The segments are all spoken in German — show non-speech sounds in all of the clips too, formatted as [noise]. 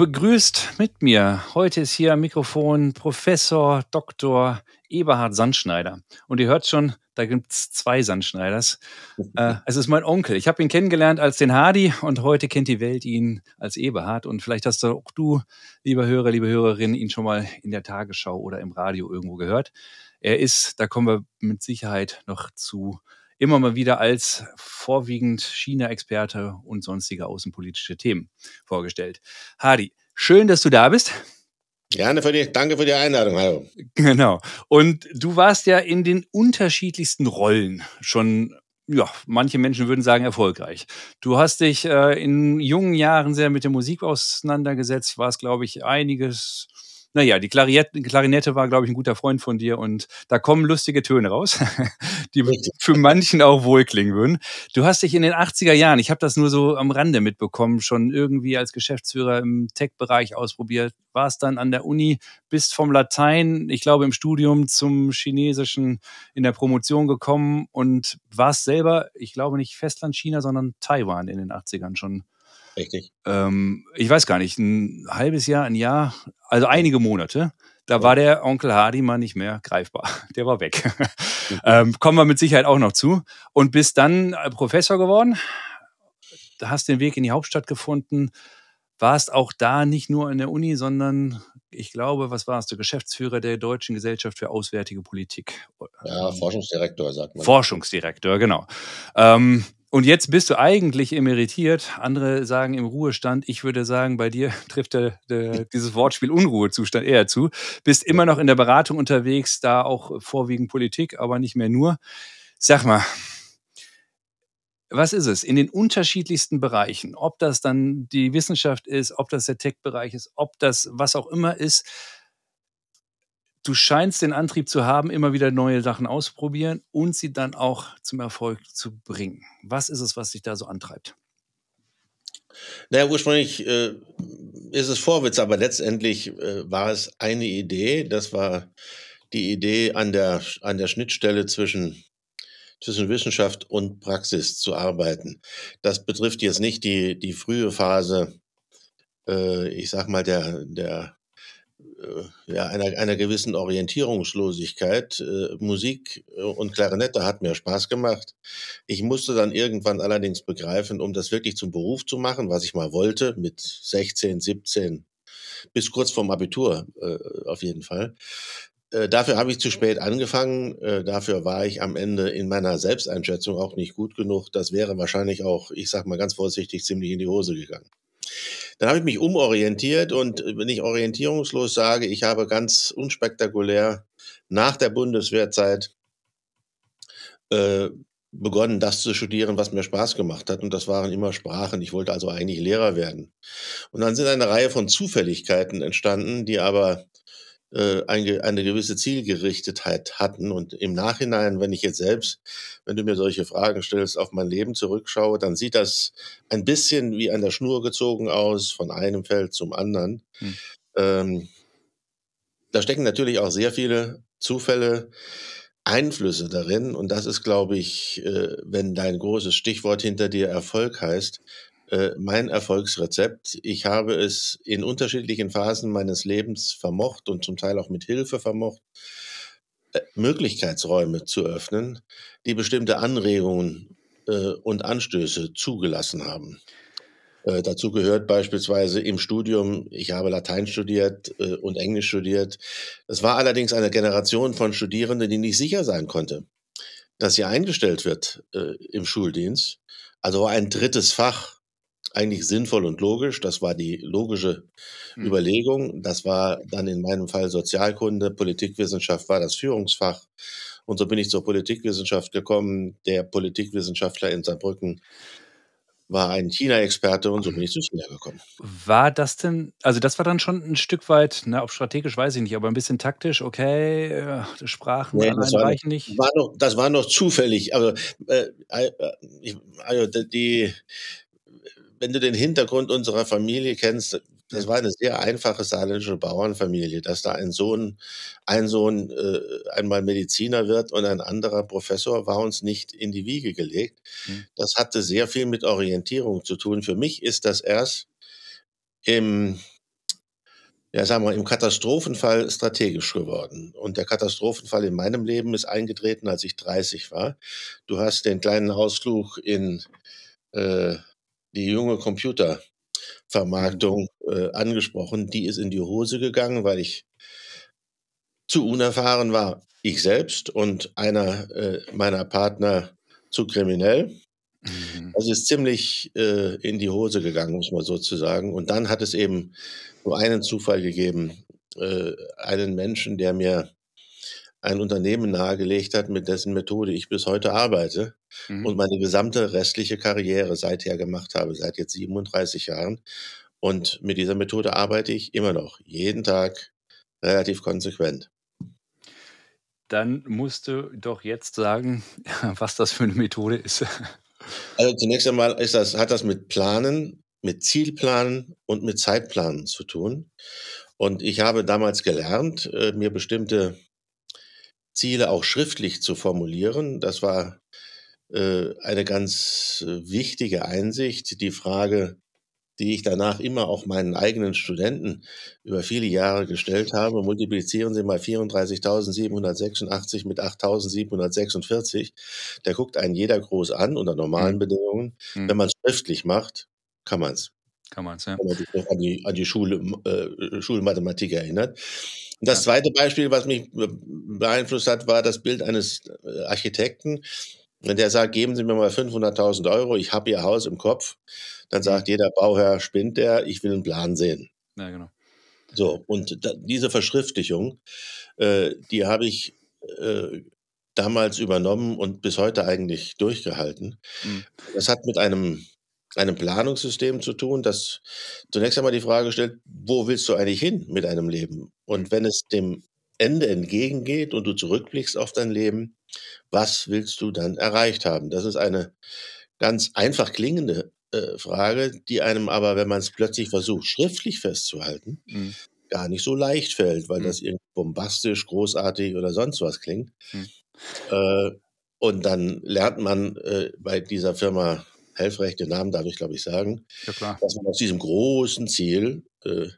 Begrüßt mit mir. Heute ist hier am Mikrofon Professor Dr. Eberhard Sandschneider. Und ihr hört schon, da gibt es zwei Sandschneiders. äh, es ist mein Onkel. Ich habe ihn kennengelernt als den Hardy und heute kennt die Welt ihn als Eberhard. Und vielleicht hast du auch du, lieber Hörer, liebe Hörerin, ihn schon mal in der Tagesschau oder im Radio irgendwo gehört. Er ist, da kommen wir mit Sicherheit noch zu, immer mal wieder als vorwiegend China-Experte und sonstige außenpolitische Themen vorgestellt. Hardy, schön, dass du da bist. Gerne für die, danke für die Einladung. Hallo. Genau. Und du warst ja in den unterschiedlichsten Rollen schon ja, manche Menschen würden sagen erfolgreich. Du hast dich äh, in jungen Jahren sehr mit der Musik auseinandergesetzt, warst, glaube ich, einiges naja, die Klarinette, Klarinette war, glaube ich, ein guter Freund von dir und da kommen lustige Töne raus, [laughs] die für manchen auch wohlklingen würden. Du hast dich in den 80er Jahren, ich habe das nur so am Rande mitbekommen, schon irgendwie als Geschäftsführer im Tech-Bereich ausprobiert, warst dann an der Uni, bist vom Latein, ich glaube im Studium zum Chinesischen in der Promotion gekommen und warst selber, ich glaube nicht Festland China, sondern Taiwan in den 80ern schon Richtig. Ähm, ich weiß gar nicht, ein halbes Jahr, ein Jahr, also einige Monate. Da war der Onkel Hardy mal nicht mehr greifbar. [laughs] Der war weg. Mhm. [laughs] ähm, kommen wir mit Sicherheit auch noch zu. Und bist dann äh, Professor geworden. Da hast den Weg in die Hauptstadt gefunden. Warst auch da nicht nur in der Uni, sondern ich glaube, was warst du? Geschäftsführer der Deutschen Gesellschaft für Auswärtige Politik. Ja, Forschungsdirektor, sagt man. Forschungsdirektor, genau. Ähm, und jetzt bist du eigentlich emeritiert. Andere sagen im Ruhestand. Ich würde sagen, bei dir [laughs] trifft der, der, dieses Wortspiel Unruhezustand eher zu. Bist immer noch in der Beratung unterwegs, da auch vorwiegend Politik, aber nicht mehr nur. Sag mal, was ist es in den unterschiedlichsten Bereichen? Ob das dann die Wissenschaft ist, ob das der Tech-Bereich ist, ob das was auch immer ist du scheinst den Antrieb zu haben, immer wieder neue Sachen auszuprobieren und sie dann auch zum Erfolg zu bringen. Was ist es, was dich da so antreibt? Naja, ursprünglich äh, ist es Vorwitz, aber letztendlich äh, war es eine Idee. Das war die Idee, an der, an der Schnittstelle zwischen, zwischen Wissenschaft und Praxis zu arbeiten. Das betrifft jetzt nicht die, die frühe Phase, äh, ich sag mal, der, der ja, einer, einer gewissen Orientierungslosigkeit. Äh, Musik äh, und Klarinette hat mir Spaß gemacht. Ich musste dann irgendwann allerdings begreifen, um das wirklich zum Beruf zu machen, was ich mal wollte, mit 16, 17, bis kurz vorm Abitur äh, auf jeden Fall. Äh, dafür habe ich zu spät angefangen. Äh, dafür war ich am Ende in meiner Selbsteinschätzung auch nicht gut genug. Das wäre wahrscheinlich auch, ich sage mal ganz vorsichtig, ziemlich in die Hose gegangen. Dann habe ich mich umorientiert und äh, wenn ich orientierungslos sage, ich habe ganz unspektakulär nach der Bundeswehrzeit äh, begonnen, das zu studieren, was mir Spaß gemacht hat. Und das waren immer Sprachen. Ich wollte also eigentlich Lehrer werden. Und dann sind eine Reihe von Zufälligkeiten entstanden, die aber eine, eine gewisse Zielgerichtetheit hatten. Und im Nachhinein, wenn ich jetzt selbst, wenn du mir solche Fragen stellst, auf mein Leben zurückschaue, dann sieht das ein bisschen wie an der Schnur gezogen aus, von einem Feld zum anderen. Hm. Ähm, da stecken natürlich auch sehr viele Zufälle, Einflüsse darin. Und das ist, glaube ich, äh, wenn dein großes Stichwort hinter dir Erfolg heißt, äh, mein Erfolgsrezept. Ich habe es in unterschiedlichen Phasen meines Lebens vermocht und zum Teil auch mit Hilfe vermocht, äh, Möglichkeitsräume zu öffnen, die bestimmte Anregungen äh, und Anstöße zugelassen haben. Äh, dazu gehört beispielsweise im Studium, ich habe Latein studiert und Englisch studiert. Es war allerdings eine Generation von Studierenden, die nicht sicher sein konnte, dass sie eingestellt wird im Schuldienst. Also ein drittes Fach eigentlich sinnvoll und logisch. Das war die logische mhm. Überlegung. Das war dann in meinem Fall Sozialkunde, Politikwissenschaft war das Führungsfach. Und so bin ich zur Politikwissenschaft gekommen. Der Politikwissenschaftler in Saarbrücken war ein China-Experte und so bin ich zu China gekommen. War das denn, also das war dann schon ein Stück weit, na, ob strategisch weiß ich nicht, aber ein bisschen taktisch, okay, äh, Sprachen Nee, allein noch, reichen nicht. war noch, das war noch zufällig. Also, äh, äh, also die, wenn du den Hintergrund unserer Familie kennst, das war eine sehr einfache saarländische Bauernfamilie, dass da ein Sohn, ein Sohn äh, einmal Mediziner wird und ein anderer Professor, war uns nicht in die Wiege gelegt. Hm. Das hatte sehr viel mit Orientierung zu tun. Für mich ist das erst im, ja, sagen wir, im Katastrophenfall strategisch geworden. Und der Katastrophenfall in meinem Leben ist eingetreten, als ich 30 war. Du hast den kleinen Ausflug in äh, die junge Computervermarktung äh, angesprochen. Die ist in die Hose gegangen, weil ich zu unerfahren war. Ich selbst und einer äh, meiner Partner zu kriminell. Mhm. Also ist ziemlich äh, in die Hose gegangen, muss man sozusagen. Und dann hat es eben nur einen Zufall gegeben, äh, einen Menschen, der mir ein Unternehmen nahegelegt hat, mit dessen Methode ich bis heute arbeite Mhm. und meine gesamte restliche Karriere seither gemacht habe, seit jetzt 37 Jahren. Und mit dieser Methode arbeite ich immer noch, jeden Tag relativ konsequent. Dann musst du doch jetzt sagen, [laughs] was das für eine Methode ist. Also zunächst einmal ist das, hat das mit Planen, mit Zielplanen und mit Zeitplanen zu tun. Und ich habe damals gelernt, äh, mir bestimmte Ziele auch schriftlich zu formulieren. Das war eine ganz äh, wichtige Einsicht. Die Frage, die ich danach immer auch meinen eigenen Studenten über viele Jahre gestellt habe, multiplizieren Sie mal 34.786 mit 8.746. Da guckt einen jeder groß an unter normalen Mhm. Bedingungen. Mhm. Wenn man es schriftlich macht, kann man es. Kann man es, ja. Wenn man sich noch an die, an die Schule, äh, Schulmathematik erinnert. Und das zweite Beispiel, was mich be- beeinflusst hat, war das Bild eines äh, Architekten, wenn der sagt, geben Sie mir mal 500.000 Euro, ich habe Ihr Haus im Kopf, dann sagt jeder Bauherr, spinnt der, ich will einen Plan sehen. Ja, genau. So, und da, diese Verschriftlichung, äh, die habe ich äh, damals übernommen und bis heute eigentlich durchgehalten. Mhm. Das hat mit einem, einem Planungssystem zu tun, das zunächst einmal die Frage stellt, wo willst du eigentlich hin mit deinem Leben? Und wenn es dem Ende entgegengeht und du zurückblickst auf dein Leben, was willst du dann erreicht haben? Das ist eine ganz einfach klingende äh, Frage, die einem aber, wenn man es plötzlich versucht, schriftlich festzuhalten, Mhm. gar nicht so leicht fällt, weil Mhm. das irgendwie bombastisch, großartig oder sonst was klingt. Mhm. Äh, und dann lernt man äh, bei dieser Firma Helfrecht, den Namen darf ich glaube ich sagen, Ja, dass man aus diesem großen Ziel äh,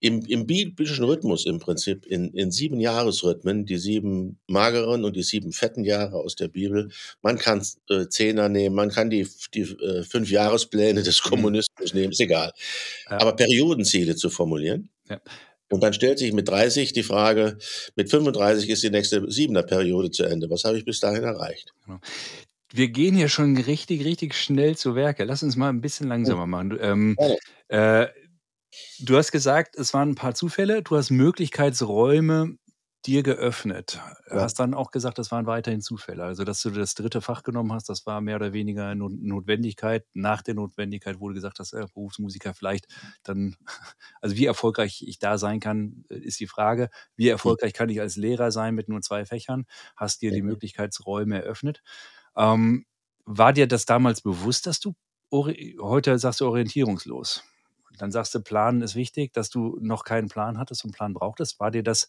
im, im biblischen Rhythmus im Prinzip, in, in sieben Jahresrhythmen, die sieben mageren und die sieben fetten Jahre aus der Bibel, man kann äh, Zehner nehmen, man kann die, die äh, fünf Jahrespläne des Mhm. Kommunismus nehmen, ist egal. Ja. Aber Periodenziele zu formulieren. Ja. Und dann stellt sich mit 30 die Frage, mit 35 ist die nächste siebener Periode zu Ende. Was habe ich bis dahin erreicht? Wir gehen hier schon richtig, richtig schnell zu Werke. Lass uns mal ein bisschen langsamer machen. Du, ähm, äh, du hast gesagt, es waren ein paar Zufälle. Du hast Möglichkeitsräume dir geöffnet. Ja. Hast dann auch gesagt, das waren weiterhin Zufälle. Also, dass du das dritte Fach genommen hast, das war mehr oder weniger No- Notwendigkeit. Nach der Notwendigkeit wurde gesagt, dass äh, Berufsmusiker vielleicht dann, [laughs] also wie erfolgreich ich da sein kann, äh, ist die Frage. Wie erfolgreich kann ich als Lehrer sein mit nur zwei Fächern? Hast dir die Mhm. Möglichkeitsräume eröffnet. Ähm, war dir das damals bewusst, dass du heute sagst du orientierungslos? Dann sagst du, Planen ist wichtig, dass du noch keinen Plan hattest und Plan brauchtest. War dir das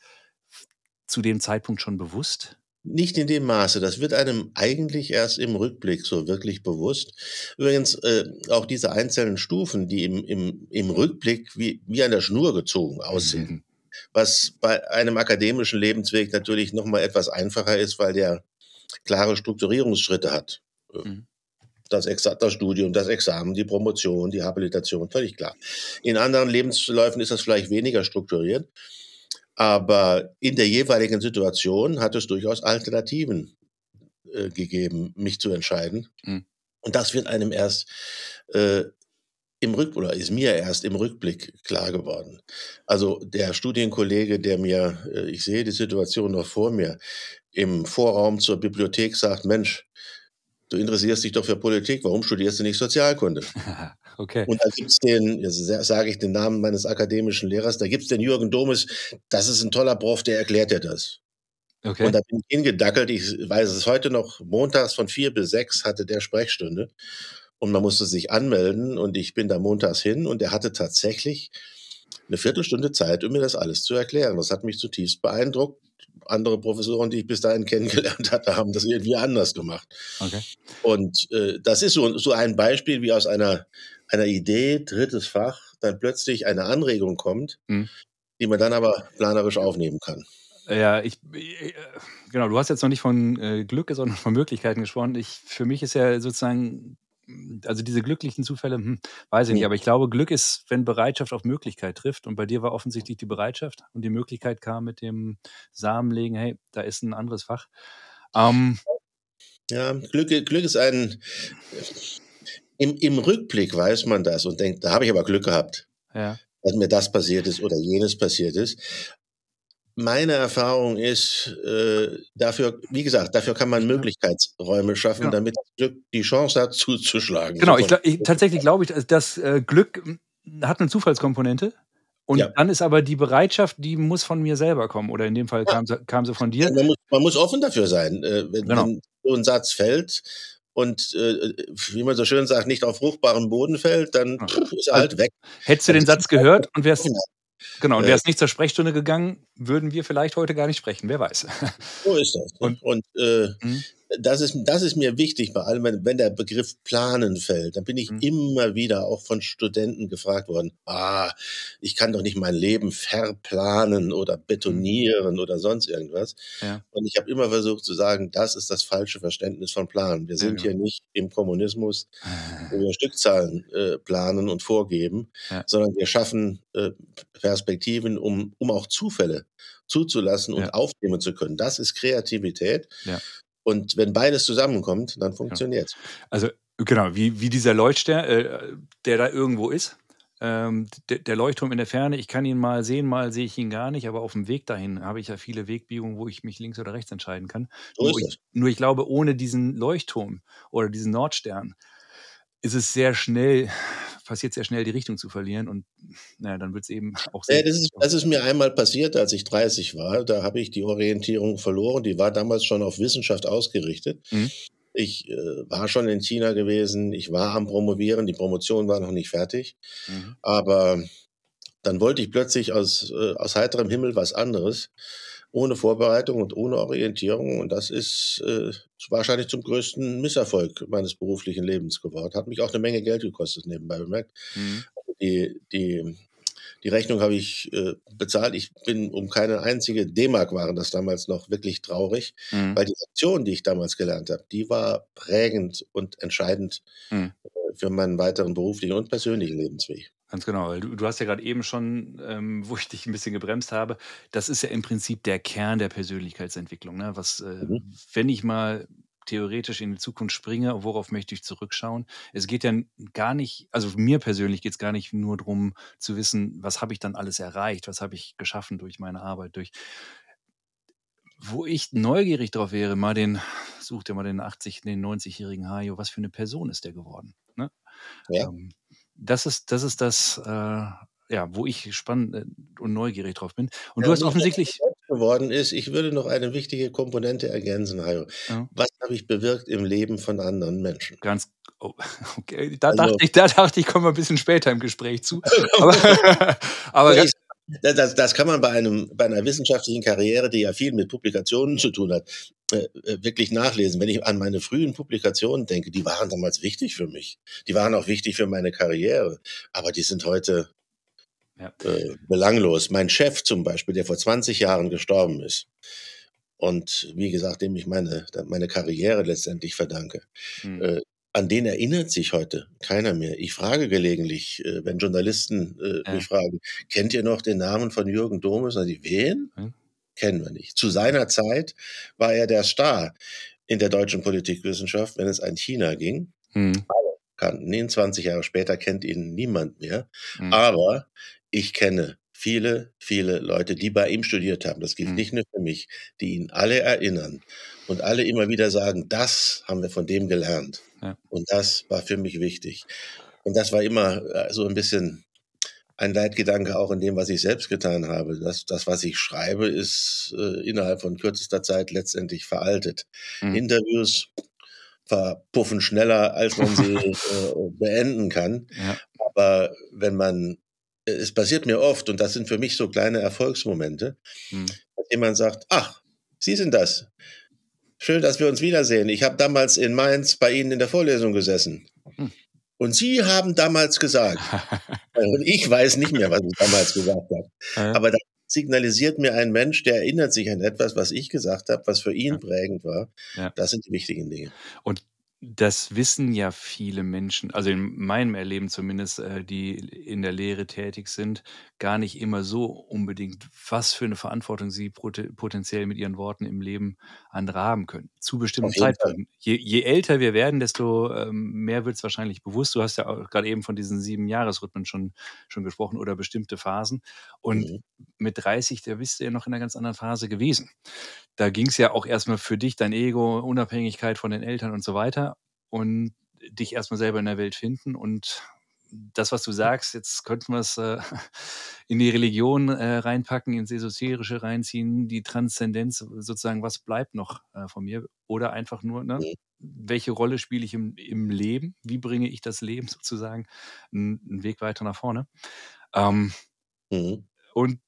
zu dem Zeitpunkt schon bewusst? Nicht in dem Maße. Das wird einem eigentlich erst im Rückblick so wirklich bewusst. Übrigens, äh, auch diese einzelnen Stufen, die im, im, im Rückblick wie, wie an der Schnur gezogen aussehen, Mhm. was bei einem akademischen Lebensweg natürlich nochmal etwas einfacher ist, weil der klare Strukturierungsschritte hat. Äh, Mhm. Das, Exa das Studium, das Examen, die Promotion, die Habilitation, völlig klar. In anderen Lebensläufen ist das vielleicht weniger strukturiert, aber in der jeweiligen Situation hat es durchaus Alternativen äh, gegeben, mich zu entscheiden. Mhm. Und das wird einem erst äh, im Rück oder ist mir erst im Rückblick klar geworden. Also der Studienkollege, der mir, äh, ich sehe die Situation noch vor mir, im Vorraum zur Bibliothek sagt, Mensch, du interessierst dich doch für Politik, warum studierst du nicht Sozialkunde? [laughs] okay. Und da gibt es den, jetzt sage ich den Namen meines akademischen Lehrers, da gibt es den Jürgen Domes, das ist ein toller Prof, der erklärt dir das. Okay. Und da bin ich hingedackelt, ich weiß es heute noch, montags von vier bis sechs hatte der Sprechstunde und man musste sich anmelden und ich bin da montags hin und er hatte tatsächlich eine Viertelstunde Zeit, um mir das alles zu erklären. Das hat mich zutiefst beeindruckt andere Professoren, die ich bis dahin kennengelernt [laughs] hatte, haben das irgendwie anders gemacht. Okay. Und äh, das ist so, so ein Beispiel, wie aus einer, einer Idee, drittes Fach, dann plötzlich eine Anregung kommt, mhm. die man dann aber planerisch aufnehmen kann. Ja, ich, äh, genau, du hast jetzt noch nicht von äh, Glück, sondern von Möglichkeiten gesprochen. Ich, für mich ist ja sozusagen also diese glücklichen Zufälle, hm, weiß ich nicht, aber ich glaube, Glück ist, wenn Bereitschaft auf Möglichkeit trifft. Und bei dir war offensichtlich die Bereitschaft und die Möglichkeit kam mit dem Samenlegen, hey, da ist ein anderes Fach. Ähm, ja, Glück, Glück ist ein. Im, Im Rückblick weiß man das und denkt, da habe ich aber Glück gehabt. Ja. Dass mir das passiert ist oder jenes passiert ist meine Erfahrung ist, äh, dafür, wie gesagt, dafür kann man Möglichkeitsräume schaffen, ja. damit Glück die Chance hat, zuzuschlagen. Genau, ich, ich, tatsächlich glaube ich, dass äh, Glück hat eine Zufallskomponente. Und ja. dann ist aber die Bereitschaft, die muss von mir selber kommen. Oder in dem Fall kam, sie, kam sie von dir. Man muss, man muss offen dafür sein. Äh, wenn, genau. wenn so ein Satz fällt und äh, wie man so schön sagt, nicht auf fruchtbaren Boden fällt, dann ja. ist er halt weg. Hättest du den Satz gehört und wärst Genau, und wäre es nicht zur Sprechstunde gegangen, würden wir vielleicht heute gar nicht sprechen, wer weiß. So ist das. [laughs] Und, und äh, mhm das ist, das ist mir wichtig, bei allem, wenn, wenn der Begriff Planen fällt, dann bin ich mhm. immer wieder auch von Studenten gefragt worden, ah, ich kann doch nicht mein Leben verplanen oder betonieren mhm. oder sonst irgendwas. Ja. Und ich habe immer versucht zu sagen, das ist das falsche Verständnis von Planen. Wir sind ja, hier nicht im Kommunismus, [laughs] wo wir Stückzahlen äh, planen und vorgeben, ja. sondern wir schaffen äh, Perspektiven, um, um auch Zufälle zuzulassen und aufnehmen zu können. Das ist Kreativität. Ja. Und wenn beides zusammenkommt, dann funktioniert es. Also genau, wie, wie dieser Leuchtstern, äh, der da irgendwo ist. Ähm, der, der, Leuchtturm in der Ferne, ich kann ihn mal sehen, mal sehe ich ihn gar nicht, aber auf dem Weg dahin habe ich ja viele Wegbiegungen, wo ich mich links oder rechts entscheiden kann. So nur, ich, nur ich glaube, ohne diesen Leuchtturm oder diesen Nordstern ist es sehr schnell, passiert sehr schnell, die Richtung zu verlieren. Und naja, dann wird es eben [laughs] auch sehr. Ja, das, ist, das ist mir einmal passiert, als ich 30 war. Da habe ich die Orientierung verloren. Die war damals schon auf Wissenschaft ausgerichtet. Mhm. Ich äh, war schon in China gewesen, ich war am Promovieren, die Promotion war noch nicht fertig. Mhm. Aber dann wollte ich plötzlich aus, äh, aus heiterem Himmel was anderes ohne Vorbereitung und ohne Orientierung. Und das ist äh, wahrscheinlich zum größten Misserfolg meines beruflichen Lebens geworden. Hat mich auch eine Menge Geld gekostet, nebenbei bemerkt. Mhm. Also die, die, die Rechnung habe ich äh, bezahlt. Ich bin um keine einzige D-Mark waren das damals noch wirklich traurig, mhm. weil die Aktion, die ich damals gelernt habe, die war prägend und entscheidend mhm. äh, für meinen weiteren beruflichen und persönlichen Lebensweg. Ganz genau. Du, du hast ja gerade eben schon, ähm, wo ich dich ein bisschen gebremst habe, das ist ja im Prinzip der Kern der Persönlichkeitsentwicklung. Ne? Was, äh, mhm. wenn ich mal theoretisch in die Zukunft springe, worauf möchte ich zurückschauen? Es geht ja gar nicht, also mir persönlich geht es gar nicht nur darum zu wissen, was habe ich dann alles erreicht, was habe ich geschaffen durch meine Arbeit, durch wo ich neugierig drauf wäre, mal den, such dir mal den 80, den 90-jährigen Hajo, was für eine Person ist der geworden? Ne? Ja. Ähm, das ist das, ist das äh, ja, wo ich spannend äh, und neugierig drauf bin. Und ja, du hast offensichtlich. geworden ist, ich würde noch eine wichtige Komponente ergänzen, Hajo. Ja. Was habe ich bewirkt im Leben von anderen Menschen? Ganz Oh, [laughs] okay. Da, also, dachte ich, da dachte ich, kommen wir ein bisschen später im Gespräch zu. [laughs] aber, [laughs] aber ich, das, das kann man bei, einem, bei einer wissenschaftlichen Karriere, die ja viel mit Publikationen zu tun hat, äh, äh, wirklich nachlesen. Wenn ich an meine frühen Publikationen denke, die waren damals wichtig für mich. Die waren auch wichtig für meine Karriere. Aber die sind heute ja. äh, belanglos. Mein Chef zum Beispiel, der vor 20 Jahren gestorben ist. Und wie gesagt, dem ich meine, meine Karriere letztendlich verdanke. Hm. An den erinnert sich heute keiner mehr. Ich frage gelegentlich, äh, wenn Journalisten äh, ja. mich fragen, kennt ihr noch den Namen von Jürgen Domes? Und die, wen? Hm? Kennen wir nicht. Zu seiner Zeit war er der Star in der deutschen Politikwissenschaft, wenn es an China ging. Hm. kannten ihn, 20 Jahre später kennt ihn niemand mehr. Hm. Aber ich kenne viele, viele Leute, die bei ihm studiert haben, das gilt Mhm. nicht nur für mich, die ihn alle erinnern und alle immer wieder sagen, das haben wir von dem gelernt. Ja. Und das war für mich wichtig. Und das war immer äh, so ein bisschen ein Leitgedanke auch in dem, was ich selbst getan habe. Das, das was ich schreibe, ist äh, innerhalb von kürzester Zeit letztendlich veraltet. Mhm. Interviews verpuffen schneller, als man sie [laughs] äh, beenden kann. Ja. Aber wenn man, es passiert mir oft, und das sind für mich so kleine Erfolgsmomente, Mhm. dass jemand sagt, ach, Sie sind das. Schön, dass wir uns wiedersehen. Ich habe damals in Mainz bei Ihnen in der Vorlesung gesessen. Hm. Und Sie haben damals gesagt, und [laughs] ich weiß nicht mehr, was ich damals gesagt habe, Ja. aber da signalisiert mir ein Mensch, der erinnert sich an etwas, was ich gesagt habe, was für ihn Ja. prägend war. Ja. Das sind die wichtigen Dinge. Und das wissen ja viele Menschen, also in meinem Erleben zumindest, äh, die in der Lehre tätig sind, gar nicht immer so unbedingt, was für eine Verantwortung sie prote- potenziell mit ihren Worten im Leben andere haben können. Zu bestimmten Auf jeden Fall. Zeitpunkten. Je, je älter wir werden, desto ähm, mehr wird es wahrscheinlich bewusst. Du hast ja auch gerade eben von diesen sieben Jahresrhythmen schon, schon gesprochen oder bestimmte Phasen. Und Mhm. mit 30, da bist du ja noch in einer ganz anderen Phase gewesen. Da ging es ja auch erstmal für dich, dein Ego, Unabhängigkeit von den Eltern und so weiter und dich erstmal selber in der Welt finden und das, was du sagst, jetzt könnten wir es äh, [laughs] in die Religion äh, reinpacken, ins Esoterische reinziehen, die Transzendenz sozusagen, was bleibt noch äh, von mir? Oder einfach nur, ne, welche Rolle spiele ich im, im Leben? Wie bringe ich das Leben sozusagen einen, einen Weg weiter nach vorne? Ähm, Mhm. und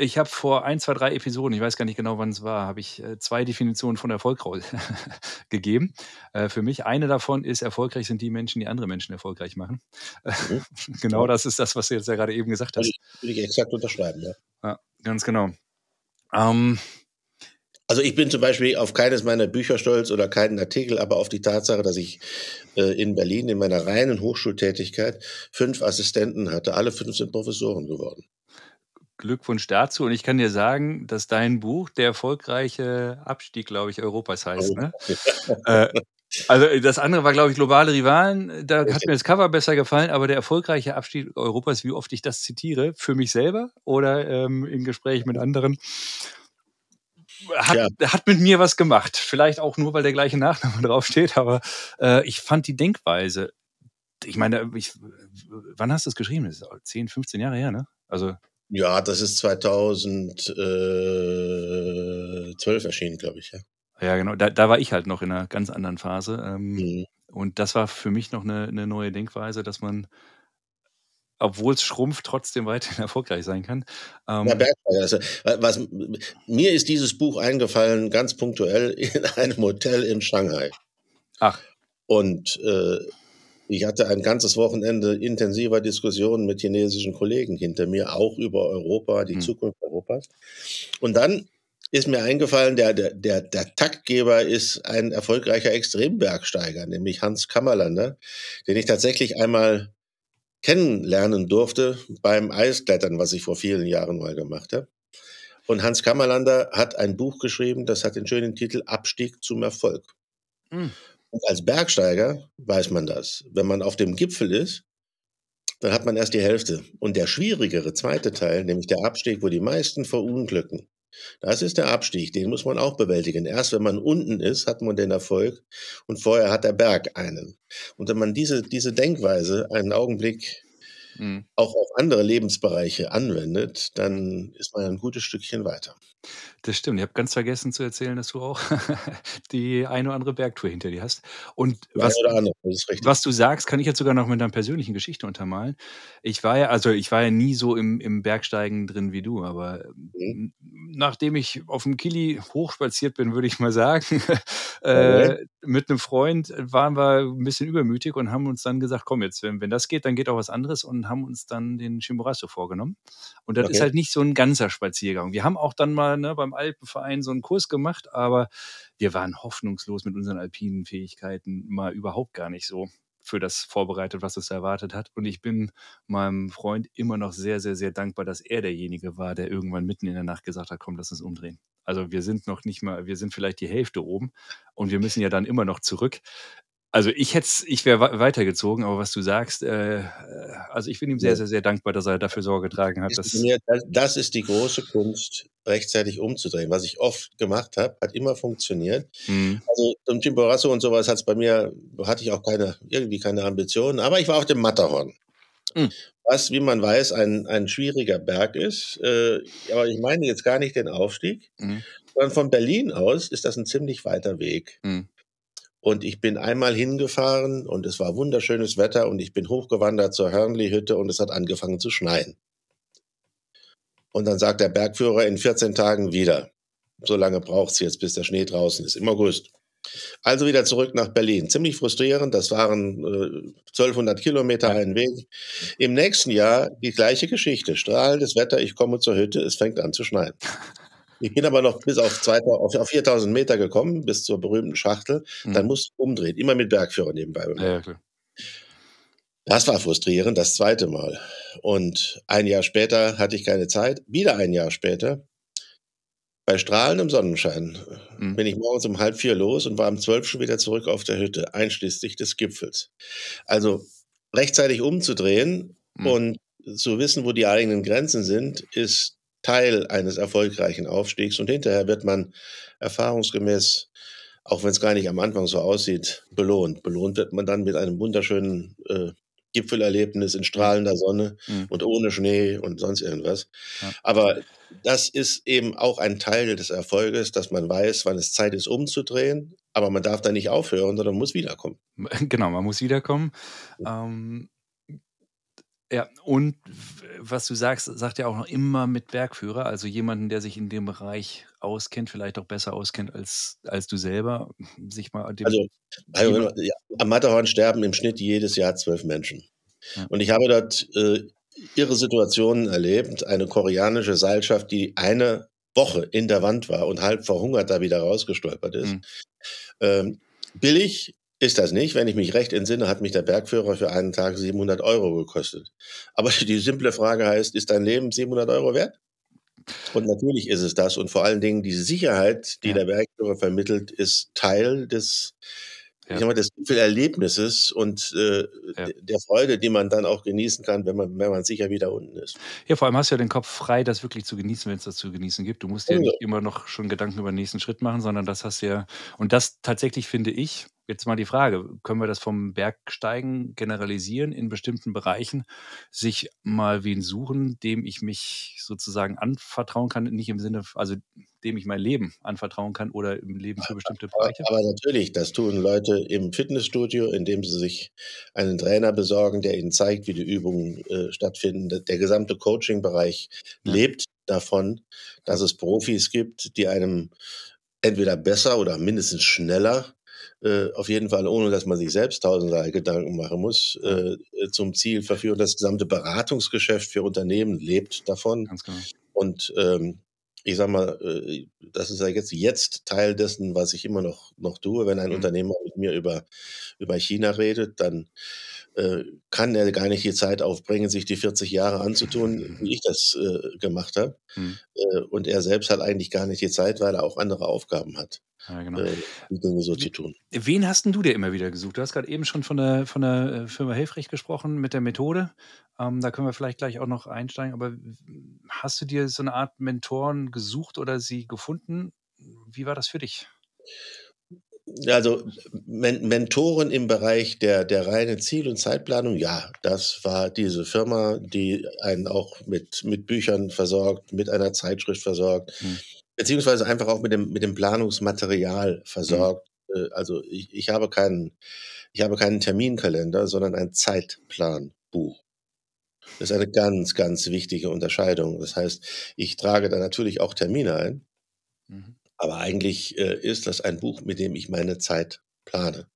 ich habe vor ein, zwei, drei Episoden, ich weiß gar nicht genau, wann es war, habe ich äh, zwei Definitionen von Erfolg [laughs] gegeben. Äh, für mich eine davon ist, erfolgreich sind die Menschen, die andere Menschen erfolgreich machen. Mhm. [laughs] genau das ist das, was du jetzt ja gerade eben gesagt Würde hast. ich, würde ich exakt unterschreiben, ja. Ja, ganz genau. Ähm, Also ich bin zum Beispiel auf keines meiner Bücher stolz oder keinen Artikel, aber auf die Tatsache, dass ich äh, in Berlin in meiner reinen Hochschultätigkeit fünf Assistenten hatte. Alle fünf sind Professoren geworden. Glückwunsch dazu. Und ich kann dir sagen, dass dein Buch der erfolgreiche Abstieg, glaube ich, Europas heißt. Ne? äh, also das andere war, glaube ich, globale Rivalen. Da hat mir das Cover besser gefallen, aber der erfolgreiche Abstieg Europas, wie oft ich das zitiere, für mich selber oder ähm, in Gespräch mit anderen, hat, Ja. hat mit mir was gemacht. Vielleicht auch nur, weil der gleiche Nachname [laughs] draufsteht, aber äh, ich fand die Denkweise, ich meine, ich, wann hast du es geschrieben? Das ist 10, 15 Jahre her, ne? Also Ja, das ist 2012 erschienen, glaube ich. Ja. Ja, genau. Da, da war ich halt noch in einer ganz anderen Phase. Ähm, Mhm. Und das war für mich noch eine, eine neue Denkweise, dass man, obwohl es schrumpft, trotzdem weiterhin [laughs] erfolgreich sein kann. Ähm, Ja, Bergsteiger. Also, was, mir ist dieses Buch eingefallen, ganz punktuell [laughs] in einem Hotel in Shanghai. ach, Und äh, ich hatte ein ganzes Wochenende intensiver Diskussionen mit chinesischen Kollegen hinter mir, auch über Europa, die Hm. Zukunft Europas. Und dann ist mir eingefallen, der, der, der, der Taktgeber ist ein erfolgreicher Extrembergsteiger, nämlich Hans Kammerlander, den ich tatsächlich einmal kennenlernen durfte beim Eisklettern, was ich vor vielen Jahren mal gemacht habe. Und Hans Kammerlander hat ein Buch geschrieben, das hat den schönen Titel Abstieg zum Erfolg. hm, Und als Bergsteiger weiß man das. Wenn man auf dem Gipfel ist, dann hat man erst die Hälfte. Und der schwierigere zweite Teil, nämlich der Abstieg, wo die meisten verunglücken, das ist der Abstieg, den muss man auch bewältigen. Erst wenn man unten ist, hat man den Erfolg und vorher hat der Berg einen. Und wenn man diese, diese Denkweise einen Augenblick hm. auch auf andere Lebensbereiche anwendet, dann ist man ein gutes Stückchen weiter. Das stimmt. Ich habe ganz vergessen zu erzählen, dass du auch [laughs] die eine oder andere Bergtour hinter dir hast. Und was, andere, ist was du sagst, kann ich jetzt sogar noch mit einer persönlichen Geschichte untermalen. Ich war ja, also ich war ja nie so im, im Bergsteigen drin wie du, aber Mhm. nachdem ich auf dem Kili hochspaziert bin, würde ich mal sagen, [laughs] äh, mit einem Freund waren wir ein bisschen übermütig und haben uns dann gesagt, komm jetzt, wenn, wenn das geht, dann geht auch was anderes und haben uns dann den Chimborazo vorgenommen. Und das ist Okay. halt nicht so ein ganzer Spaziergang. Wir haben auch dann mal ne, beim Alpenverein so einen Kurs gemacht, aber wir waren hoffnungslos mit unseren alpinen Fähigkeiten mal überhaupt gar nicht so für das vorbereitet, was da erwartet hat. Und ich bin meinem Freund immer noch sehr, sehr, sehr dankbar, dass er derjenige war, der irgendwann mitten in der Nacht gesagt hat, komm, lass uns umdrehen. Also wir sind noch nicht mal, wir sind vielleicht die Hälfte oben und wir müssen ja dann immer noch zurück. Also ich hätte ich wäre weitergezogen, aber was du sagst, äh, also ich bin ihm sehr, sehr, sehr dankbar, dass er dafür Sorge getragen hat. Dass mir, das ist die große Kunst, rechtzeitig umzudrehen. Was ich oft gemacht habe, hat immer funktioniert. Mhm. Also zum Chimborazo und sowas hat es bei mir, hatte ich auch keine, irgendwie keine Ambitionen, aber ich war auf dem Matterhorn. Mhm. Was, wie man weiß, ein, ein schwieriger Berg ist. Äh, aber ich meine jetzt gar nicht den Aufstieg, mhm. sondern von Berlin aus ist das ein ziemlich weiter Weg. Mhm. Und ich bin einmal hingefahren und es war wunderschönes Wetter und ich bin hochgewandert zur Hörnli-Hütte und es hat angefangen zu schneien. Und dann sagt der Bergführer in 14 Tagen wieder. So lange braucht es jetzt, bis der Schnee draußen ist, im August. Also wieder zurück nach Berlin. Ziemlich frustrierend. Das waren äh, 1200 Kilometer ein Weg. Im nächsten Jahr die gleiche Geschichte. Strahlendes Wetter, ich komme zur Hütte, es fängt an zu schneien. [laughs] Ich bin aber noch bis auf, 2000, auf 4000 Meter gekommen, bis zur berühmten Schachtel. Mhm. Dann musste ich umdrehen, immer mit Bergführer nebenbei. Ja, klar. Das war frustrierend, das zweite Mal. Und ein Jahr später hatte ich keine Zeit. Wieder ein Jahr später, bei strahlendem Sonnenschein, mhm. bin ich morgens um halb vier los und war um zwölf schon wieder zurück auf der Hütte, einschließlich des Gipfels. Also rechtzeitig umzudrehen mhm. und zu wissen, wo die eigenen Grenzen sind, ist Teil eines erfolgreichen Aufstiegs und hinterher wird man erfahrungsgemäß, auch wenn es gar nicht am Anfang so aussieht, belohnt. Belohnt wird man dann mit einem wunderschönen äh, Gipfelerlebnis in strahlender Sonne mhm. und ohne Schnee und sonst irgendwas. Ja. Aber das ist eben auch ein Teil des Erfolges, dass man weiß, wann es Zeit ist, umzudrehen. Aber man darf da nicht aufhören, sondern muss wiederkommen. [laughs] Genau, man muss wiederkommen. Ähm, ja, und was du sagst, sagt ja auch noch immer mit Bergführer, also jemanden, der sich in dem Bereich auskennt, vielleicht auch besser auskennt als, als du selber, sich mal dem Also, also ja, am Matterhorn sterben im Schnitt jedes Jahr zwölf Menschen. Ja. Und ich habe dort äh, irre Situationen erlebt. Eine koreanische Seilschaft, die eine Woche in der Wand war und halb verhungert da wieder rausgestolpert ist. Mhm. Ähm, billig ist das nicht. Wenn ich mich recht entsinne, hat mich der Bergführer für einen Tag 700 Euro gekostet. Aber die simple Frage heißt, ist dein Leben 700 Euro wert? Und natürlich ist es das. Und vor allen Dingen die Sicherheit, die ja. der Bergführer vermittelt, ist Teil des, ja. ich sag mal, des Erlebnisses und äh, ja. der Freude, die man dann auch genießen kann, wenn man, wenn man sicher wieder unten ist. Ja, vor allem hast du ja den Kopf frei, das wirklich zu genießen, wenn es das zu genießen gibt. Du musst ja nicht immer noch schon Gedanken über den nächsten Schritt machen, sondern das hast du ja, und das tatsächlich finde ich, Jetzt mal die Frage, können wir das vom Bergsteigen generalisieren in bestimmten Bereichen, sich mal wen suchen, dem ich mich sozusagen anvertrauen kann, nicht im Sinne, also dem ich mein Leben anvertrauen kann oder im Leben für bestimmte Bereiche? Aber natürlich, das tun Leute im Fitnessstudio, indem sie sich einen Trainer besorgen, der ihnen zeigt, wie die Übungen äh, stattfinden. Der gesamte Coaching-Bereich ja. lebt davon, dass es Profis gibt, die einem entweder besser oder mindestens schneller äh, auf jeden Fall, ohne dass man sich selbst tausendlei Gedanken machen muss, äh, zum Ziel verführen. Das gesamte Beratungsgeschäft für Unternehmen lebt davon. Ganz genau. Und ähm, ich sag mal, äh, das ist ja jetzt, jetzt Teil dessen, was ich immer noch, noch tue. Wenn ein mhm. Unternehmer mit mir über, über China redet, dann äh, kann er gar nicht die Zeit aufbringen, sich die 40 Jahre anzutun, wie ich das äh, gemacht habe. Mhm. Äh, und er selbst hat eigentlich gar nicht die Zeit, weil er auch andere Aufgaben hat. Ja, genau. Äh, Dinge so zu tun. Wen hast denn du dir immer wieder gesucht? Du hast gerade eben schon von der, von der äh, Firma Helfrecht gesprochen mit der Methode. Ähm, da können wir vielleicht gleich auch noch einsteigen. Aber hast du dir so eine Art Mentoren gesucht oder sie gefunden? Wie war das für dich? Also Men Mentoren im Bereich der, der reinen Ziel- und Zeitplanung, ja, das war diese Firma, die einen auch mit, mit Büchern versorgt, mit einer Zeitschrift versorgt. Hm beziehungsweise einfach auch mit dem, mit dem Planungsmaterial versorgt. Mhm. Also ich, ich, habe keinen, ich habe keinen Terminkalender, sondern ein Zeitplanbuch. Das ist eine ganz, ganz wichtige Unterscheidung. Das heißt, ich trage da natürlich auch Termine ein, mhm. Aber eigentlich äh, ist das ein Buch, mit dem ich meine Zeit plane.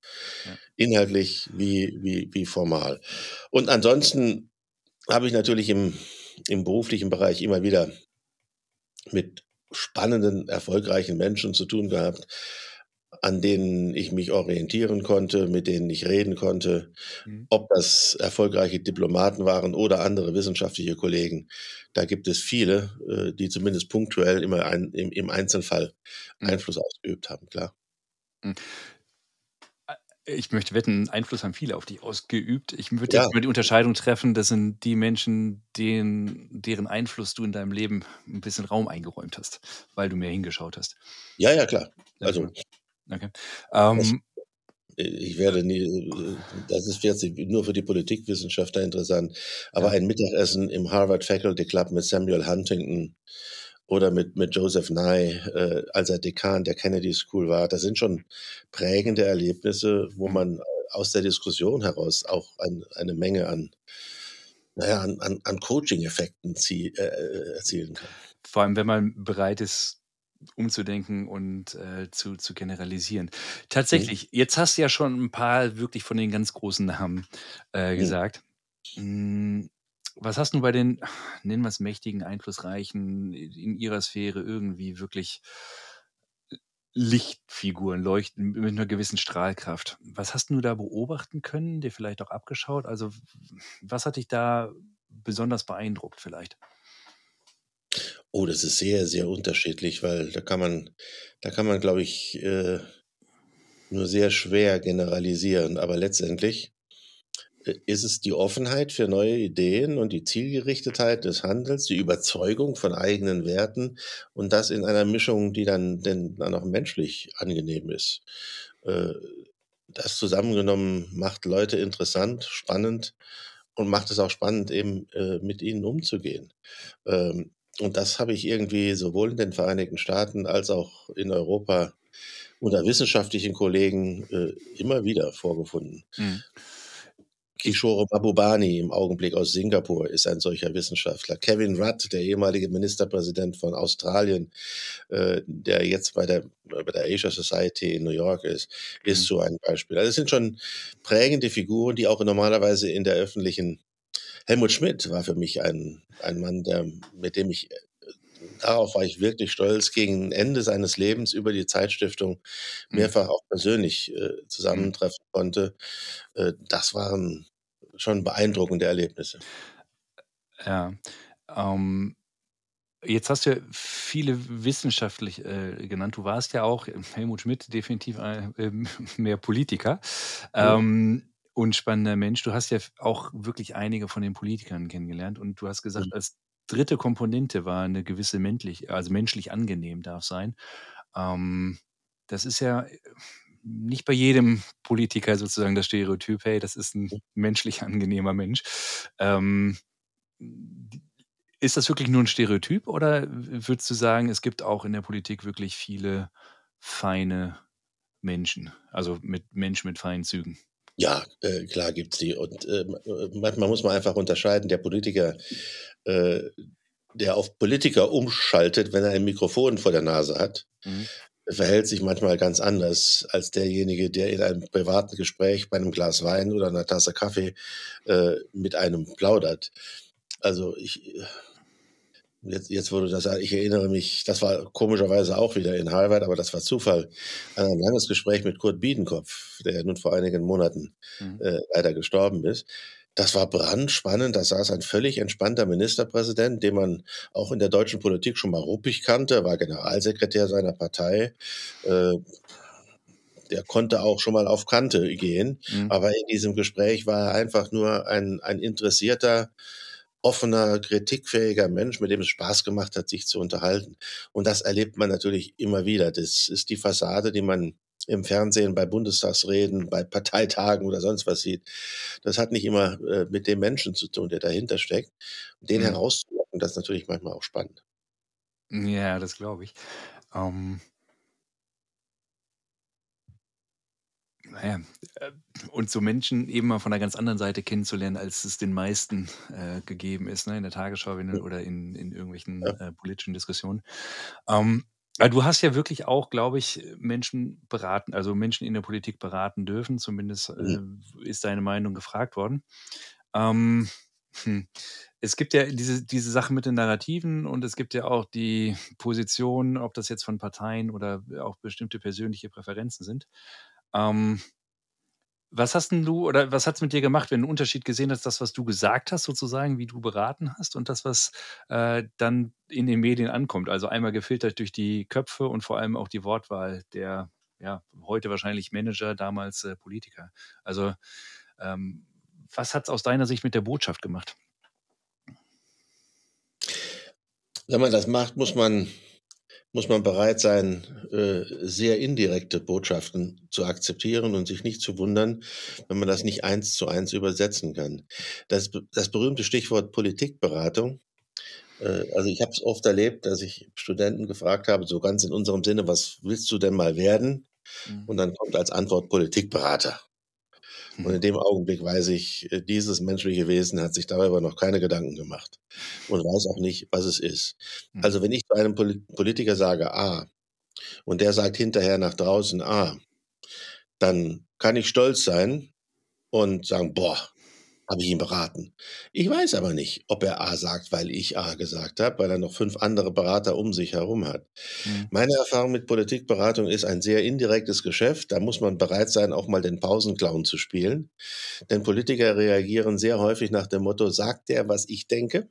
Ja. Inhaltlich wie, wie, wie formal. Und ansonsten habe ich natürlich im, im beruflichen Bereich immer wieder mit spannenden, erfolgreichen Menschen zu tun gehabt, an denen ich mich orientieren konnte, mit denen ich reden konnte, mhm. ob das erfolgreiche Diplomaten waren oder andere wissenschaftliche Kollegen. Da gibt es viele, äh, die zumindest punktuell immer ein, im, Einzelfall mhm. Einfluss ausgeübt haben, klar. Mhm. Ich möchte wetten, Einfluss haben viele auf dich ausgeübt. Ich würde Ja. jetzt mal die Unterscheidung treffen, das sind die Menschen, denen deren Einfluss du in deinem Leben 'n bisschen Raum eingeräumt hast, weil du mehr hingeschaut hast. Ja, ja, klar. Also okay. das Ähm äh, ich werde nie äh, das ist jetzt nur für die Politikwissenschaftler interessant, aber Ja. ein Mittagessen im Harvard Faculty Club mit Samuel Huntington oder mit mit Joseph Nye, äh, als er Dekan der Kennedy School war, das sind schon prägende Erlebnisse, wo Mhm. man, äh, aus der Diskussion heraus auch ein eine Menge an na ja, an an an Coaching-Effekten äh, erzielen kann. Vor allem, wenn man bereit ist, umzudenken und, äh, zu zu generalisieren. Mhm. Tatsächlich, jetzt hast du ja schon 'n paar wirklich von den ganz großen Namen, äh, Mhm. gesagt. Hm, was hast 'n bei den, nennen wir's mächtigen, einflussreichen, in ihrer Sphäre irgendwie wirklich L Lichtfiguren leuchten mit 'ner gewissen Strahlkraft. Was hast du da beobachten können, dir vielleicht auch abgeschaut? Also, was hat dich da besonders beeindruckt vielleicht? Oh, das ist sehr, sehr unterschiedlich, weil da kann man da kann man, glaube ich, äh, nur sehr schwer generalisieren. Aber letztendlich, äh, ist es die Offenheit für neue Ideen und die Zielgerichtetheit des Handelns, die Überzeugung von eigenen Werten und das in einer Mischung, die dann denn dann auch menschlich angenehm ist. Äh, das zusammengenommen macht Leute interessant, spannend und macht es auch spannend, eben, äh, mit ihnen umzugehen. Ähm, und das habe ich irgendwie sowohl in den Vereinigten Staaten als auch in Europa unter wissenschaftlichen Kollegen, äh, immer wieder vorgefunden. Mhm. Kishore Mahbubani im Augenblick aus Singapur ist ein solcher Wissenschaftler. Kevin Rudd, der ehemalige Ministerpräsident von Australien, äh, der jetzt bei der bei der Asia Society in New York ist, ist Mhm. so ein Beispiel. Also, es sind schon prägende Figuren, die auch normalerweise in der öffentlichen Helmut Schmidt war für mich ein ein Mann, der mit dem ich äh, darauf war ich wirklich stolz, gegen Ende seines Lebens über die Zeitstiftung Mhm. mehrfach auch persönlich, äh, Mhm. zusammentreffen konnte. Äh, das waren schon beeindruckende Erlebnisse. Ja, ähm, jetzt hast du ja viele wissenschaftlich, äh, genannt. Du warst ja auch Helmut Schmidt definitiv ein, ähm, mehr Politiker, Mhm. ähm, und spannender Mensch. Du hast ja auch wirklich einige von den Politikern kennengelernt und du hast Mhm. gesagt, als 3. Komponente war 'ne gewisse männlich also, menschlich angenehm darf sein. Ähm, das ist ja, äh, nicht bei jedem Politiker sozusagen das Stereotyp: „Hey, das ist 'n Hm. menschlich angenehmer Mensch.“ Ähm, ist das wirklich nur 'n Stereotyp oder würdest du sagen, es gibt auch in der Politik wirklich viele feine Menschen, also, mit Menschen mit feinen Zügen? Ja, äh, klar gibt's die und, ähm, äh, manchmal muss man einfach unterscheiden. Der Politiker, äh, der auf Politiker umschaltet, wenn er ein Mikrofon vor der Nase hat, Mhm. verhält sich manchmal ganz anders als derjenige, der in einem privaten Gespräch bei 'nem Glas Wein oder 'ner Tasse Kaffee, äh, mit einem plaudert. Also, ich, äh jetzt jetzt, du das ich erinnere mich, das war komischerweise auch wieder in Harvard, aber das war Zufall, an ein langes Gespräch mit Kurt Biedenkopf, der nun vor einigen Monaten, Mhm. äh, leider gestorben ist. Das war brandspannend. Da saß ein völlig entspannter Ministerpräsident, den man auch in der deutschen Politik schon mal ruppig kannte. Er war Generalsekretär seiner Partei. Äh, der konnte auch schon mal auf Kante gehen, Mhm. aber in diesem Gespräch war er einfach nur ein ein interessierter, offener, kritikfähiger Mensch, mit dem es Spaß gemacht hat, sich zu unterhalten. Und das erlebt man natürlich immer wieder. Das ist die Fassade, die man im Fernsehen bei Bundestagsreden, bei Parteitagen oder sonst was sieht. Das hat nicht immer, äh, mit dem Menschen zu tun, der dahinter steckt. Den Mhm. herauszulocken, das ist natürlich manchmal auch spannend. Ja, das glaube ich. Ähm Na ja, äh, und so Menschen eben mal von 'ner ganz anderen Seite kennenzulernen, als es den meisten, äh, gegeben ist, ne, in der Tagesschau, Hm. oder in in irgendwelchen, äh, politischen Diskussionen. Ähm, du hast ja wirklich auch, glaube ich, Menschen beraten also, Menschen in der Politik beraten dürfen, zumindest, äh, ist deine Meinung gefragt worden. Ähm, hm, es gibt ja diese diese Sache mit den Narrativen und es gibt ja auch die Position, ob das jetzt von Parteien oder auch bestimmte persönliche Präferenzen sind. Ähm was hast 'n du oder was hat's mit dir gemacht, wenn du 'n Unterschied gesehen hast, das, was du gesagt hast sozusagen, wie du beraten hast und das, was, äh, dann in den Medien ankommt? Also, einmal gefiltert durch die Köpfe und vor allem auch die Wortwahl der ja, heute wahrscheinlich Manager, damals äh, Politiker. Also ähm, was hat es aus deiner Sicht mit der Botschaft gemacht? Wenn man das macht, muss man, muss man bereit sein, äh, sehr indirekte Botschaften zu akzeptieren und sich nicht zu wundern, wenn man das nicht eins zu eins übersetzen kann. Das, das berühmte Stichwort Politikberatung äh, also ich habe es oft erlebt, dass ich Studenten gefragt habe, so ganz in unserem Sinne, was willst du denn mal werden? Mhm. Und dann kommt als Antwort Politikberater. Und in mhm. dem Augenblick weiß ich, äh, dieses menschliche Wesen hat sich darüber noch keine Gedanken gemacht und weiß auch nicht, was es ist. Mhm. Also wenn ich zu einem Politiker sage A und der sagt hinterher nach draußen A, dann kann ich stolz sein und sagen, boah, habe ich ihn beraten. Ich weiß aber nicht, ob er A sagt, weil ich A gesagt habe, weil er noch fünf andere Berater um sich herum hat. Mhm. Meine Erfahrung mit Politikberatung ist ein sehr indirektes Geschäft. Da muss man bereit sein, auch mal den Pausenclown zu spielen. Denn Politiker reagieren sehr häufig nach dem Motto, sagt er, was ich denke?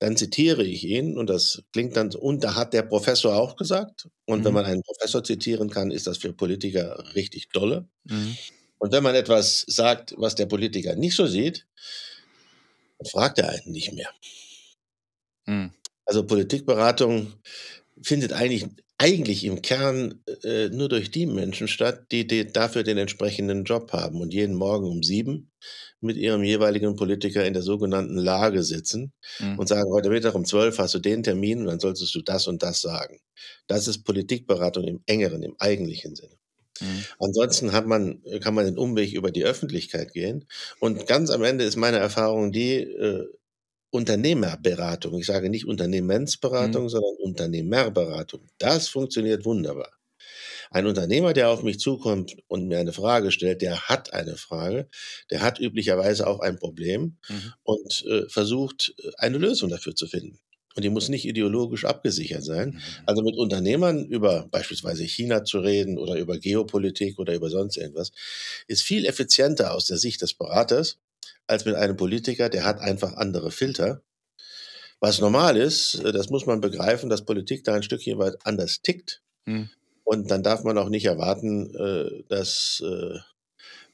Dann zitiere ich ihn und das klingt dann, und da hat der Professor auch gesagt. Und mhm. wenn man einen Professor zitieren kann, ist das für Politiker richtig dolle. Mhm. Und wenn man etwas sagt, was der Politiker nicht so sieht, dann fragt er einen nicht mehr. Mhm. Also Politikberatung findet eigentlich, eigentlich im Kern äh, nur durch die Menschen statt, die, die, dafür den entsprechenden Job haben und jeden Morgen um sieben mit ihrem jeweiligen Politiker in der sogenannten Lage sitzen mhm. und sagen, heute Mittag um zwölf hast du den Termin und dann solltest du das und das sagen. Das ist Politikberatung im engeren, im eigentlichen Sinne. Mhm. Ansonsten hat man, kann man den Umweg über die Öffentlichkeit gehen. Und ganz am Ende ist meine Erfahrung die äh, Unternehmerberatung. Ich sage nicht Unternehmensberatung, mhm. sondern Unternehmerberatung. Das funktioniert wunderbar. Ein Unternehmer, der auf mich zukommt und mir eine Frage stellt, der hat eine Frage, der hat üblicherweise auch ein Problem mhm. und äh, versucht, äh, eine Lösung dafür zu finden. Und die muss nicht ideologisch abgesichert sein. Mhm. Also mit Unternehmern über beispielsweise China zu reden oder über Geopolitik oder über sonst irgendwas, ist viel effizienter aus der Sicht des Beraters als mit einem Politiker, der hat einfach andere Filter. Was normal ist, äh, das muss man begreifen, dass Politik da ein Stückchen weit anders tickt. Mhm. Und dann darf man auch nicht erwarten, äh, dass äh,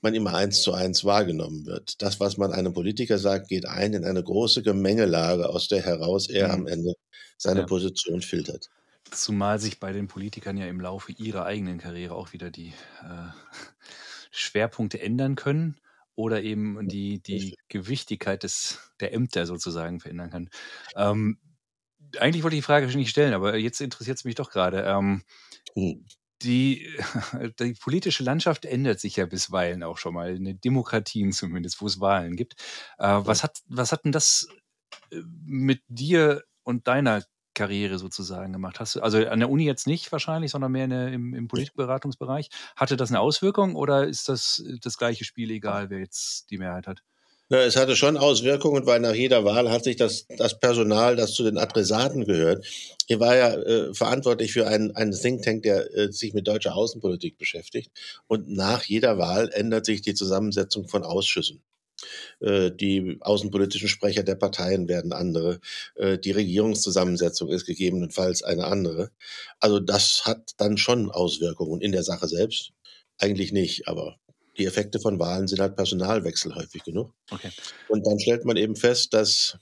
man immer eins zu eins wahrgenommen wird. Das, was man einem Politiker sagt, geht ein in eine große Gemengelage, aus der heraus er mhm. am Ende seine ja. Position filtert. Zumal sich bei den Politikern ja im Laufe ihrer eigenen Karriere auch wieder die äh, Schwerpunkte ändern können oder eben die, die Gewichtigkeit des, der Ämter sozusagen verändern kann. Ähm, eigentlich wollte ich die Frage nicht stellen, aber jetzt interessiert es mich doch gerade. Ähm, hm die, [laughs] die politische Landschaft ändert sich ja bisweilen auch schon mal, in den Demokratien zumindest, wo es Wahlen gibt. Äh, was, hat, was hat denn das äh, mit dir und deiner Karriere sozusagen gemacht? Hast du, also an der Uni jetzt nicht wahrscheinlich, sondern mehr der, im, im Politikberatungsbereich. Hatte das eine Auswirkung oder ist das das gleiche Spiel, egal wer jetzt die Mehrheit hat? Na, es hatte schon Auswirkungen, weil nach jeder Wahl hat sich das, das Personal, das zu den Adressaten gehört, hier war ja äh, verantwortlich für einen, einen Think Tank, der äh, sich mit deutscher Außenpolitik beschäftigt. Und nach jeder Wahl ändert sich die Zusammensetzung von Ausschüssen. Äh, die außenpolitischen Sprecher der Parteien werden andere. Äh, die Regierungszusammensetzung ist gegebenenfalls eine andere. Also das hat dann schon Auswirkungen in der Sache selbst. Eigentlich nicht, aber die Effekte von Wahlen sind halt Personalwechsel häufig genug. Okay. Und dann stellt man eben fest, dass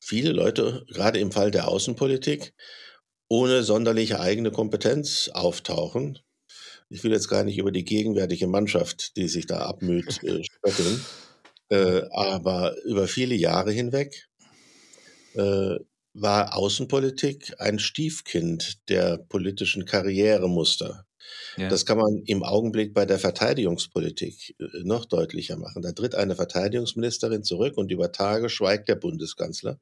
viele Leute, gerade im Fall der Außenpolitik, ohne sonderliche eigene Kompetenz auftauchen. Ich will jetzt gar nicht über die gegenwärtige Mannschaft, die sich da abmüht, [laughs] äh, spötteln. Äh, aber über viele Jahre hinweg äh, war Außenpolitik ein Stiefkind der politischen Karrieremuster. Ja. Das kann man im Augenblick bei der Verteidigungspolitik äh, noch deutlicher machen. Da tritt eine Verteidigungsministerin zurück und über Tage schweigt der Bundeskanzler,